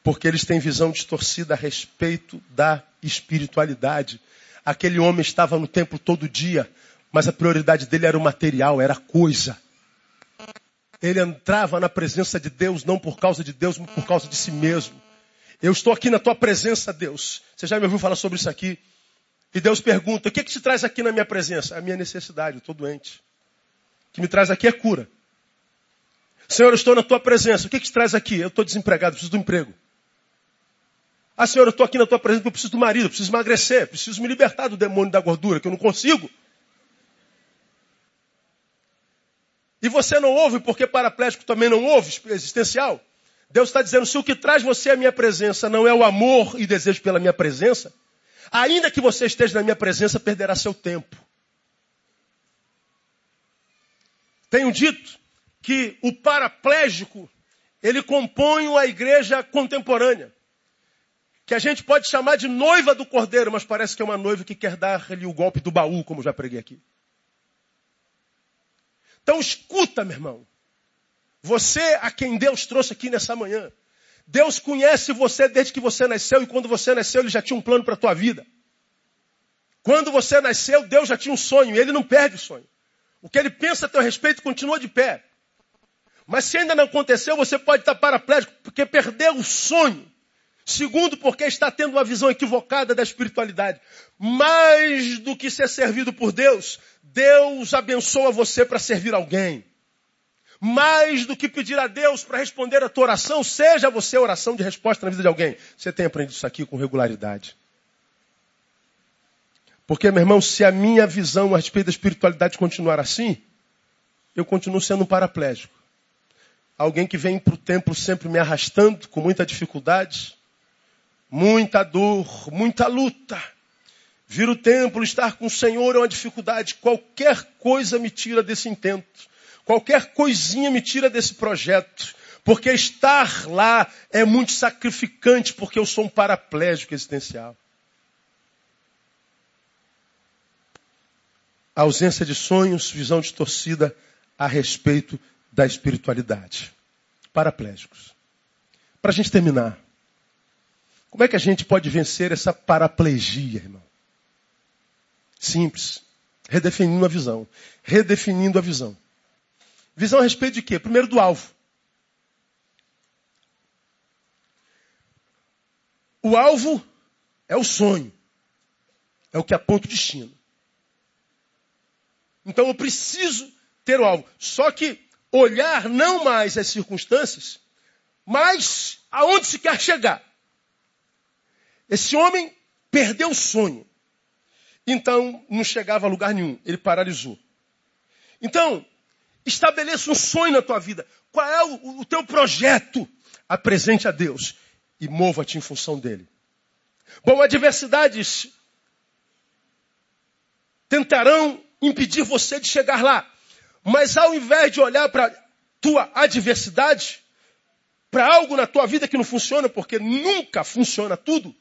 Porque eles têm visão distorcida a respeito da espiritualidade. Aquele homem estava no templo todo dia, mas a prioridade dele era o material, era a coisa. Ele entrava na presença de Deus não por causa de Deus, mas por causa de si mesmo. Eu estou aqui na tua presença, Deus. Você já me ouviu falar sobre isso aqui? E Deus pergunta: o que, é que te traz aqui na minha presença? A minha necessidade, eu estou doente. O que me traz aqui é cura. Senhor, eu estou na tua presença. O que, é que te traz aqui? Eu estou desempregado, preciso um emprego. Ah, Senhor, eu estou aqui na tua presença porque eu preciso do marido, preciso emagrecer, preciso me libertar do demônio da gordura, que eu não consigo. E você não ouve porque paraplégico também não ouve, existencial. Deus está dizendo, se o que traz você à minha presença não é o amor e desejo pela minha presença, ainda que você esteja na minha presença, perderá seu tempo. Tenho dito que o paraplégico, ele compõe a igreja contemporânea. Que a gente pode chamar de noiva do cordeiro, mas parece que é uma noiva que quer dar-lhe o golpe do baú, como já preguei aqui. Então escuta, meu irmão. Você a quem Deus trouxe aqui nessa manhã. Deus conhece você desde que você nasceu e quando você nasceu ele já tinha um plano para a tua vida. Quando você nasceu, Deus já tinha um sonho e ele não perde o sonho. O que ele pensa a teu respeito continua de pé. Mas se ainda não aconteceu, você pode estar paraplégico porque perdeu o sonho. Segundo, porque está tendo uma visão equivocada da espiritualidade. Mais do que ser servido por Deus, Deus abençoa você para servir alguém. Mais do que pedir a Deus para responder a tua oração, seja você a oração de resposta na vida de alguém. Você tem aprendido isso aqui com regularidade. Porque, meu irmão, se a minha visão a respeito da espiritualidade continuar assim, eu continuo sendo um paraplégico. Alguém que vem para o templo sempre me arrastando, com muita dificuldade, muita dor, muita luta. Vir o templo, estar com o Senhor é uma dificuldade. Qualquer coisa me tira desse intento. Qualquer coisinha me tira desse projeto. Porque estar lá é muito sacrificante, porque eu sou um paraplégico existencial. A ausência de sonhos, visão distorcida a respeito da espiritualidade. Paraplégicos. Para a gente terminar, como é que a gente pode vencer essa paraplegia, irmão? Simples. Redefinindo a visão. Redefinindo a visão. Visão a respeito de quê? Primeiro do alvo. O alvo é o sonho. É o que aponta o destino. Então eu preciso ter o alvo. Só que olhar não mais as circunstâncias, mas aonde se quer chegar. Esse homem perdeu o sonho. Então não chegava a lugar nenhum. Ele paralisou. Então, estabeleça um sonho na tua vida. Qual é o, o teu projeto? Apresente a Deus e mova-te em função dele. Bom, adversidades tentarão impedir você de chegar lá. Mas ao invés de olhar para tua adversidade, para algo na tua vida que não funciona, porque nunca funciona tudo,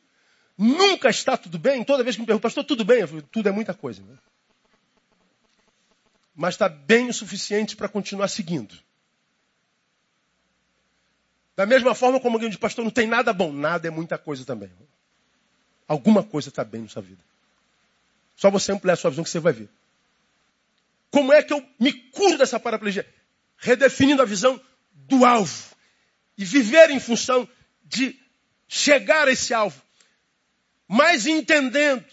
nunca está tudo bem, toda vez que me perguntam, pastor, tudo bem? Eu falo, tudo é muita coisa. Né? Mas está bem o suficiente para continuar seguindo. Da mesma forma como alguém diz, pastor, não tem nada bom. Nada é muita coisa também. Alguma coisa está bem na sua vida. Só você ampliar a sua visão que você vai ver. Como é que eu me curo dessa paraplegia? Redefinindo a visão do alvo. E viver em função de chegar a esse alvo. Mas entendendo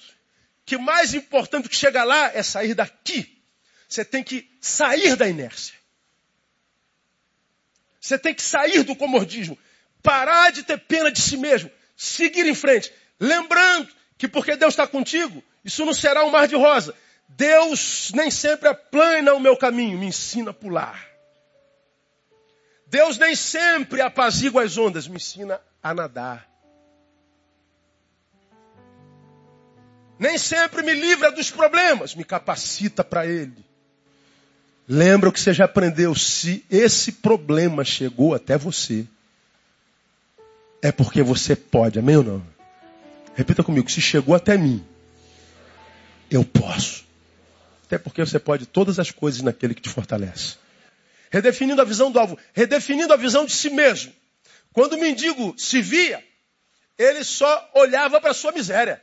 que mais importante que chegar lá é sair daqui. Você tem que sair da inércia. Você tem que sair do comodismo, parar de ter pena de si mesmo, seguir em frente, lembrando que porque Deus está contigo, isso não será um mar de rosa. Deus nem sempre aplana o meu caminho, me ensina a pular. Deus nem sempre apazigua as ondas, me ensina a nadar. Nem sempre me livra dos problemas, me capacita para ele. Lembra o que você já aprendeu. Se esse problema chegou até você, é porque você pode. Amém ou não? Repita comigo. Se chegou até mim, eu posso. Até porque você pode todas as coisas naquele que te fortalece. Redefinindo a visão do alvo. Redefinindo a visão de si mesmo. Quando o mendigo se via, ele só olhava para a sua miséria.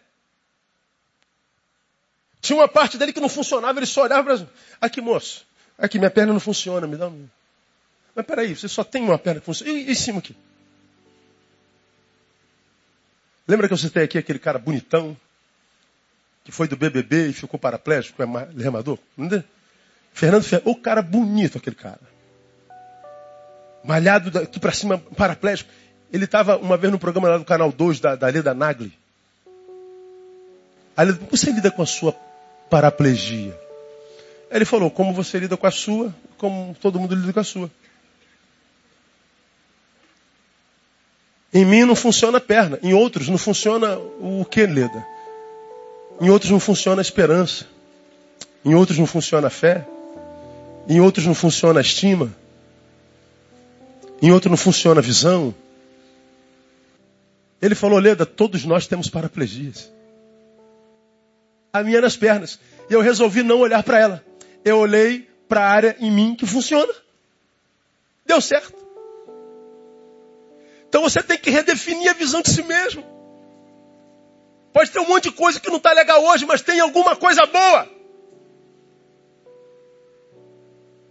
Tinha uma parte dele que não funcionava, ele só olhava para. Aqui, moço. Aqui, minha perna não funciona, me dá um. Mas peraí, você só tem uma perna que funciona. E, em cima aqui? Lembra que eu citei aqui aquele cara bonitão, que foi do BBB e ficou paraplégico, é remador? Fernando Fernando, o cara bonito, aquele cara. Malhado daqui para cima, paraplégico. Ele estava uma vez no programa lá do canal 2 da, da Leda Nagli. Aí, você lida com a sua paraplegia? Ele falou, como você lida com a sua, como todo mundo lida com a sua. Em mim não funciona a perna, em outros não funciona o que, Leda? Em outros não funciona a esperança, em outros não funciona a fé, em outros não funciona a estima, em outros não funciona a visão. Ele falou, Leda, todos nós temos paraplegias. A minha nas pernas. E eu resolvi não olhar para ela eu olhei para a área em mim que funciona. Deu certo. Então você tem que redefinir a visão de si mesmo. Pode ter um monte de coisa que não está legal hoje, mas tem alguma coisa boa.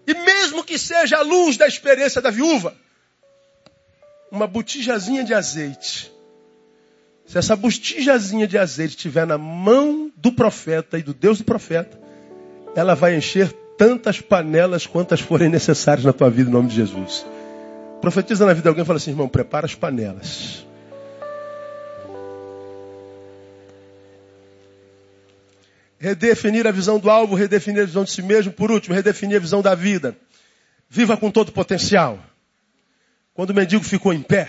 E mesmo que seja a luz da experiência da viúva, uma botijazinha de azeite. Se essa botijazinha de azeite estiver na mão do profeta e do Deus do profeta, ela vai encher tantas panelas quantas forem necessárias na tua vida, em nome de Jesus. Profetiza na vida de alguém e fala assim, irmão, prepara as panelas. Redefinir a visão do alvo, redefinir a visão de si mesmo. Por último, redefinir a visão da vida. Viva com todo o potencial. Quando o mendigo ficou em pé,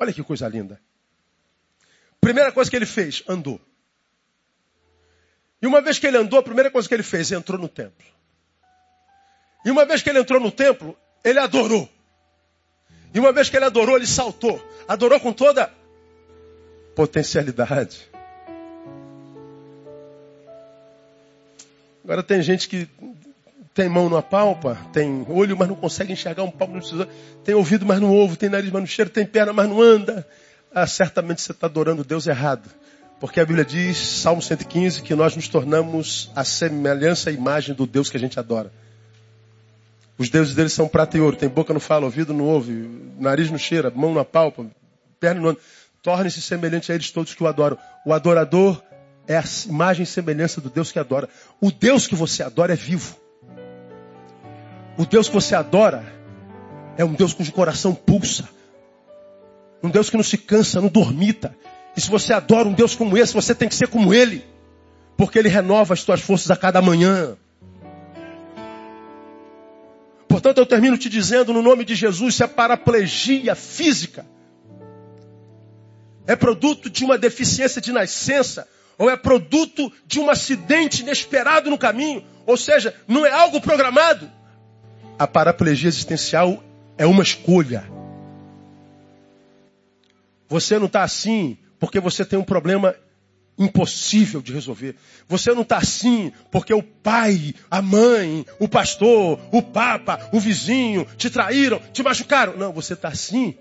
olha que coisa linda. Primeira coisa que ele fez, andou. E uma vez que ele andou, a primeira coisa que ele fez, entrou no templo. E uma vez que ele entrou no templo, ele adorou. E uma vez que ele adorou, ele saltou. Adorou com toda potencialidade. Agora tem gente que tem mão na palpa, tem olho, mas não consegue enxergar um palmo no tem ouvido, mas não ouve, tem nariz, mas não cheira, tem perna, mas não anda. Ah, certamente você está adorando Deus errado. Porque a Bíblia diz, Salmo 115, que nós nos tornamos a semelhança e imagem do Deus que a gente adora. Os deuses deles são prata e ouro. Tem boca não fala, ouvido não ouve, nariz não cheira, mão na palpa, perna não anda. Torne-se semelhante a eles todos que o adoram. O adorador é a imagem e semelhança do Deus que adora. O Deus que você adora é vivo. O Deus que você adora é um Deus cujo coração pulsa. Um Deus que não se cansa, não dormita. E se você adora um Deus como esse, você tem que ser como Ele. Porque Ele renova as suas forças a cada manhã. Portanto, eu termino te dizendo, no nome de Jesus, se a paraplegia física é produto de uma deficiência de nascença, ou é produto de um acidente inesperado no caminho, ou seja, não é algo programado, a paraplegia existencial é uma escolha. Você não está assim porque você tem um problema impossível de resolver. Você não está assim porque o pai, a mãe, o pastor, o papa, o vizinho te traíram, te machucaram. Não, você está assim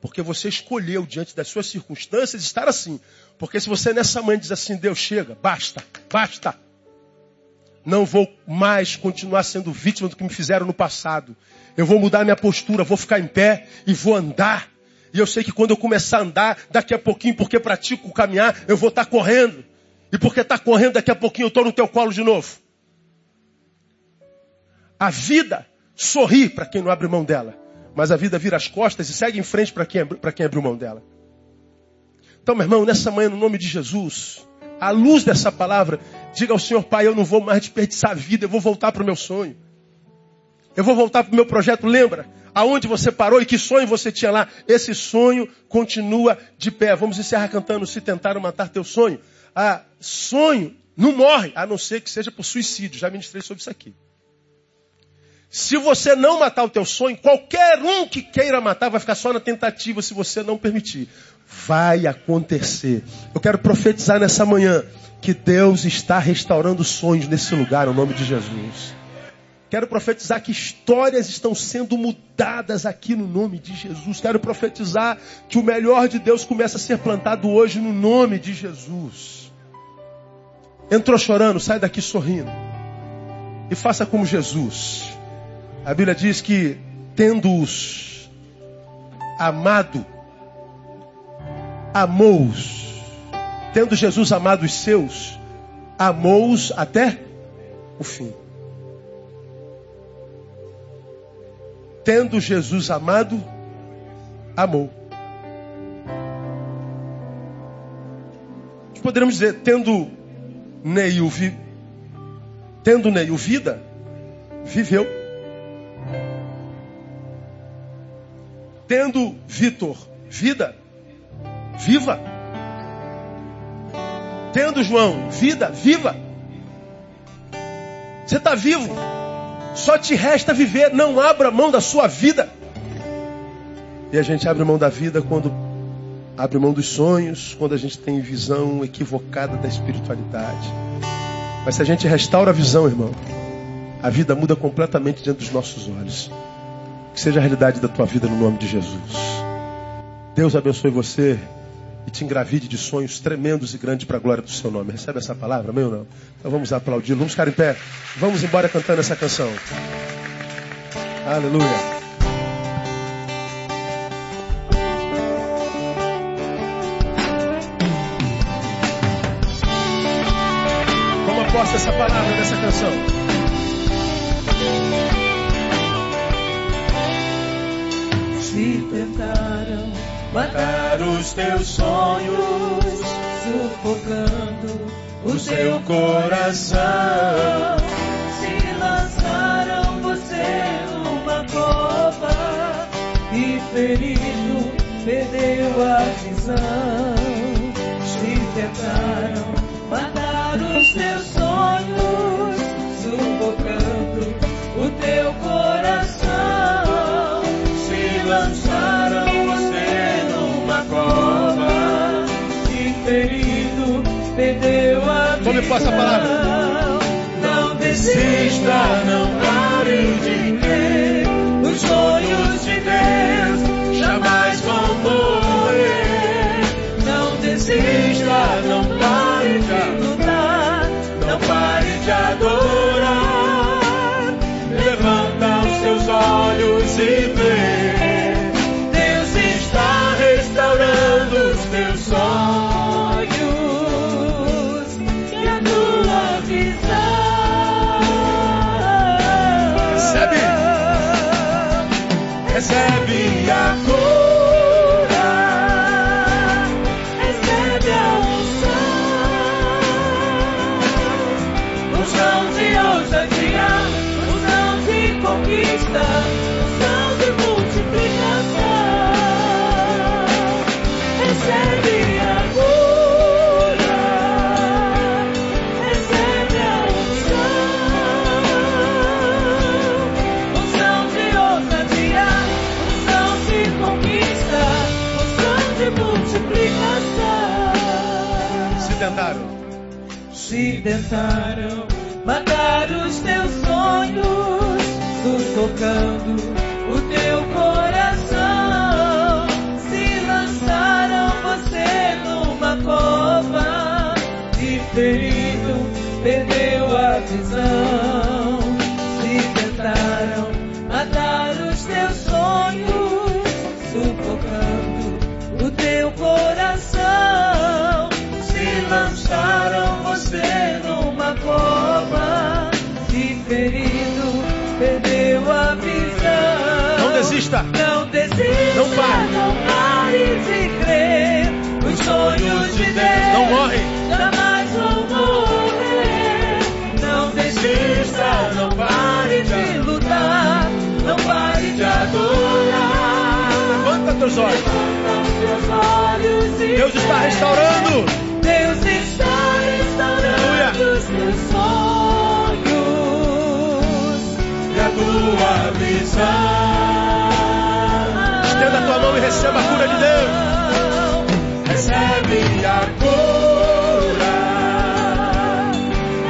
porque você escolheu diante das suas circunstâncias estar assim. Porque se você nessa manhã diz assim, Deus chega, basta, basta. Não vou mais continuar sendo vítima do que me fizeram no passado. Eu vou mudar minha postura, vou ficar em pé e vou andar e eu sei que quando eu começar a andar, daqui a pouquinho, porque pratico caminhar, eu vou estar tá correndo. E porque está correndo, daqui a pouquinho eu estou no teu colo de novo. A vida sorri para quem não abre mão dela. Mas a vida vira as costas e segue em frente para quem, quem abriu mão dela. Então, meu irmão, nessa manhã, no nome de Jesus, à luz dessa palavra, diga ao Senhor, Pai, eu não vou mais desperdiçar a vida, eu vou voltar para o meu sonho. Eu vou voltar para o meu projeto. Lembra? Aonde você parou e que sonho você tinha lá? Esse sonho continua de pé. Vamos encerrar cantando Se Tentaram Matar Teu Sonho. Ah, sonho não morre, a não ser que seja por suicídio. Já ministrei sobre isso aqui. Se você não matar o teu sonho, qualquer um que queira matar vai ficar só na tentativa se você não permitir. Vai acontecer. Eu quero profetizar nessa manhã que Deus está restaurando sonhos nesse lugar, no nome de Jesus. Quero profetizar que histórias estão sendo mudadas aqui no nome de Jesus. Quero profetizar que o melhor de Deus começa a ser plantado hoje no nome de Jesus. Entrou chorando, sai daqui sorrindo. E faça como Jesus. A Bíblia diz que, tendo-os amado, amou-os. Tendo Jesus amado os seus, amou-os até o fim. Tendo Jesus amado, amou. Poderíamos dizer, tendo Neil, vi... tendo Neil vida, viveu. Tendo Vitor vida, viva. Tendo João vida, viva. Você está vivo. Só te resta viver, não abra mão da sua vida. E a gente abre mão da vida quando abre mão dos sonhos, quando a gente tem visão equivocada da espiritualidade. Mas se a gente restaura a visão, irmão, a vida muda completamente diante dos nossos olhos. Que seja a realidade da tua vida no nome de Jesus. Deus abençoe você e te engravide de sonhos tremendos e grandes para a glória do seu nome. Recebe essa palavra, ou não? Então vamos aplaudir, vamos ficar em pé. Vamos embora cantando essa canção. Aleluia. Como aposta essa palavra dessa canção? Se tentaram matar os teus sonhos, sufocando o seu coração. Se lançaram você numa cova e ferido perdeu a visão. A visão. Tome posse a palavra. Não desista, não pare de crer. Os sonhos de Deus jamais vão morrer. Não desista, não pare de lutar. Não pare de adorar. Levanta os seus olhos e Recebe a cura, Tentaram matar os teus sonhos, sufocando Não pare. Não pare de crer. Os sonhos de Deus Não morrem. jamais vão morrer. Não desista. Não pare de lutar. Não pare de adorar. Levanta teus olhos. Levanta os teus olhos e Deus está restaurando. Deus está restaurando Aleluia. os teus sonhos e a tua visão. Estenda a tua mão e receba a cura de Deus. Recebe a cura,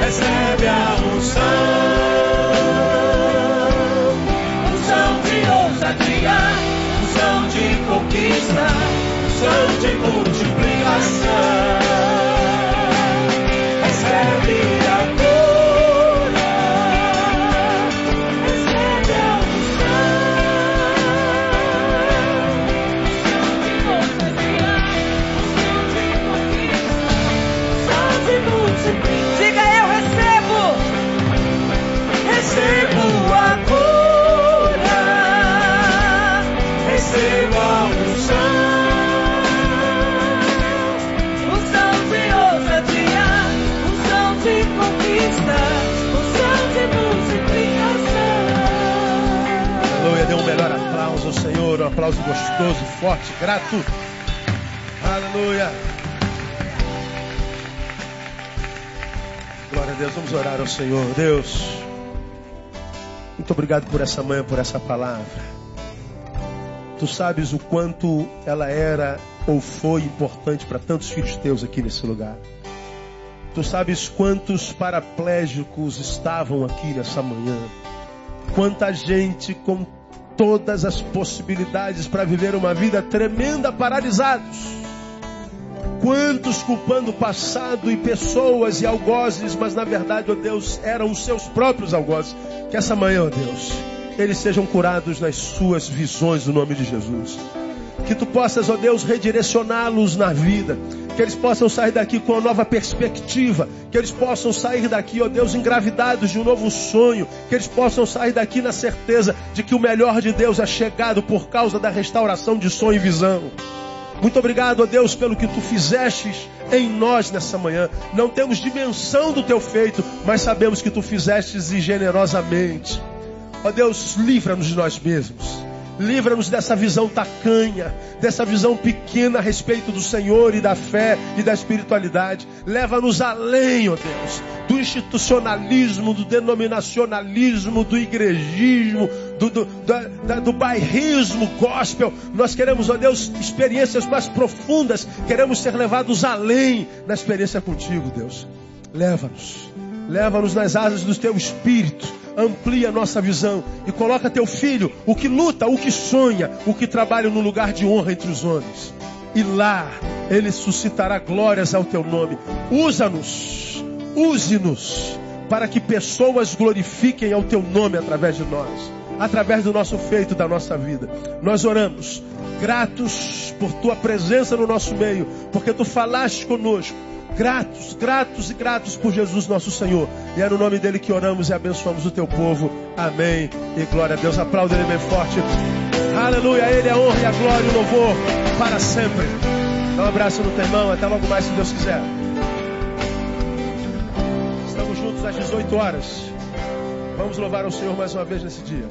recebe a unção, unção de ousadia, unção de conquista, unção de multiplicação. Aplauso gostoso, forte, grato. Aleluia. Glória a Deus. Vamos orar ao Senhor. Deus, muito obrigado por essa manhã, por essa palavra. Tu sabes o quanto ela era ou foi importante para tantos filhos teus aqui nesse lugar. Tu sabes quantos paraplégicos estavam aqui nessa manhã. Quanta gente com todas as possibilidades para viver uma vida tremenda paralisados. Quantos culpando o passado e pessoas e algozes, mas na verdade, ó Deus, eram os seus próprios algozes. Que essa manhã, ó Deus, eles sejam curados nas suas visões no nome de Jesus. Que tu possas, ó Deus, redirecioná-los na vida. Que eles possam sair daqui com uma nova perspectiva. Que eles possam sair daqui, ó Deus, engravidados de um novo sonho. Que eles possam sair daqui na certeza de que o melhor de Deus é chegado por causa da restauração de sonho e visão. Muito obrigado, ó Deus, pelo que tu fizestes em nós nessa manhã. Não temos dimensão do teu feito, mas sabemos que tu fizestes e generosamente. Ó Deus, livra-nos de nós mesmos. Livra-nos dessa visão tacanha, dessa visão pequena a respeito do Senhor e da fé e da espiritualidade. Leva-nos além, ó Deus, do institucionalismo, do denominacionalismo, do igrejismo, do, do, do, bairrismo gospel. Nós queremos, ó Deus, experiências mais profundas. Queremos ser levados além na experiência contigo, Deus. Leva-nos. Leva-nos nas asas do teu espírito amplia a nossa visão e coloca teu filho, o que luta, o que sonha, o que trabalha no lugar de honra entre os homens. E lá ele suscitará glórias ao teu nome. Usa-nos, use-nos, para que pessoas glorifiquem ao teu nome através de nós, através do nosso feito, da nossa vida. Nós oramos, gratos por tua presença no nosso meio, porque tu falaste conosco Gratos, gratos e gratos por Jesus nosso Senhor. E é no nome dele que oramos e abençoamos o teu povo. Amém. E glória a Deus. Aplauda ele bem forte. Aleluia. Ele a honra e a glória e o louvor para sempre. Dá um abraço no teu irmão. Até logo mais, se Deus quiser. Estamos juntos às 18 horas. Vamos louvar o Senhor mais uma vez nesse dia.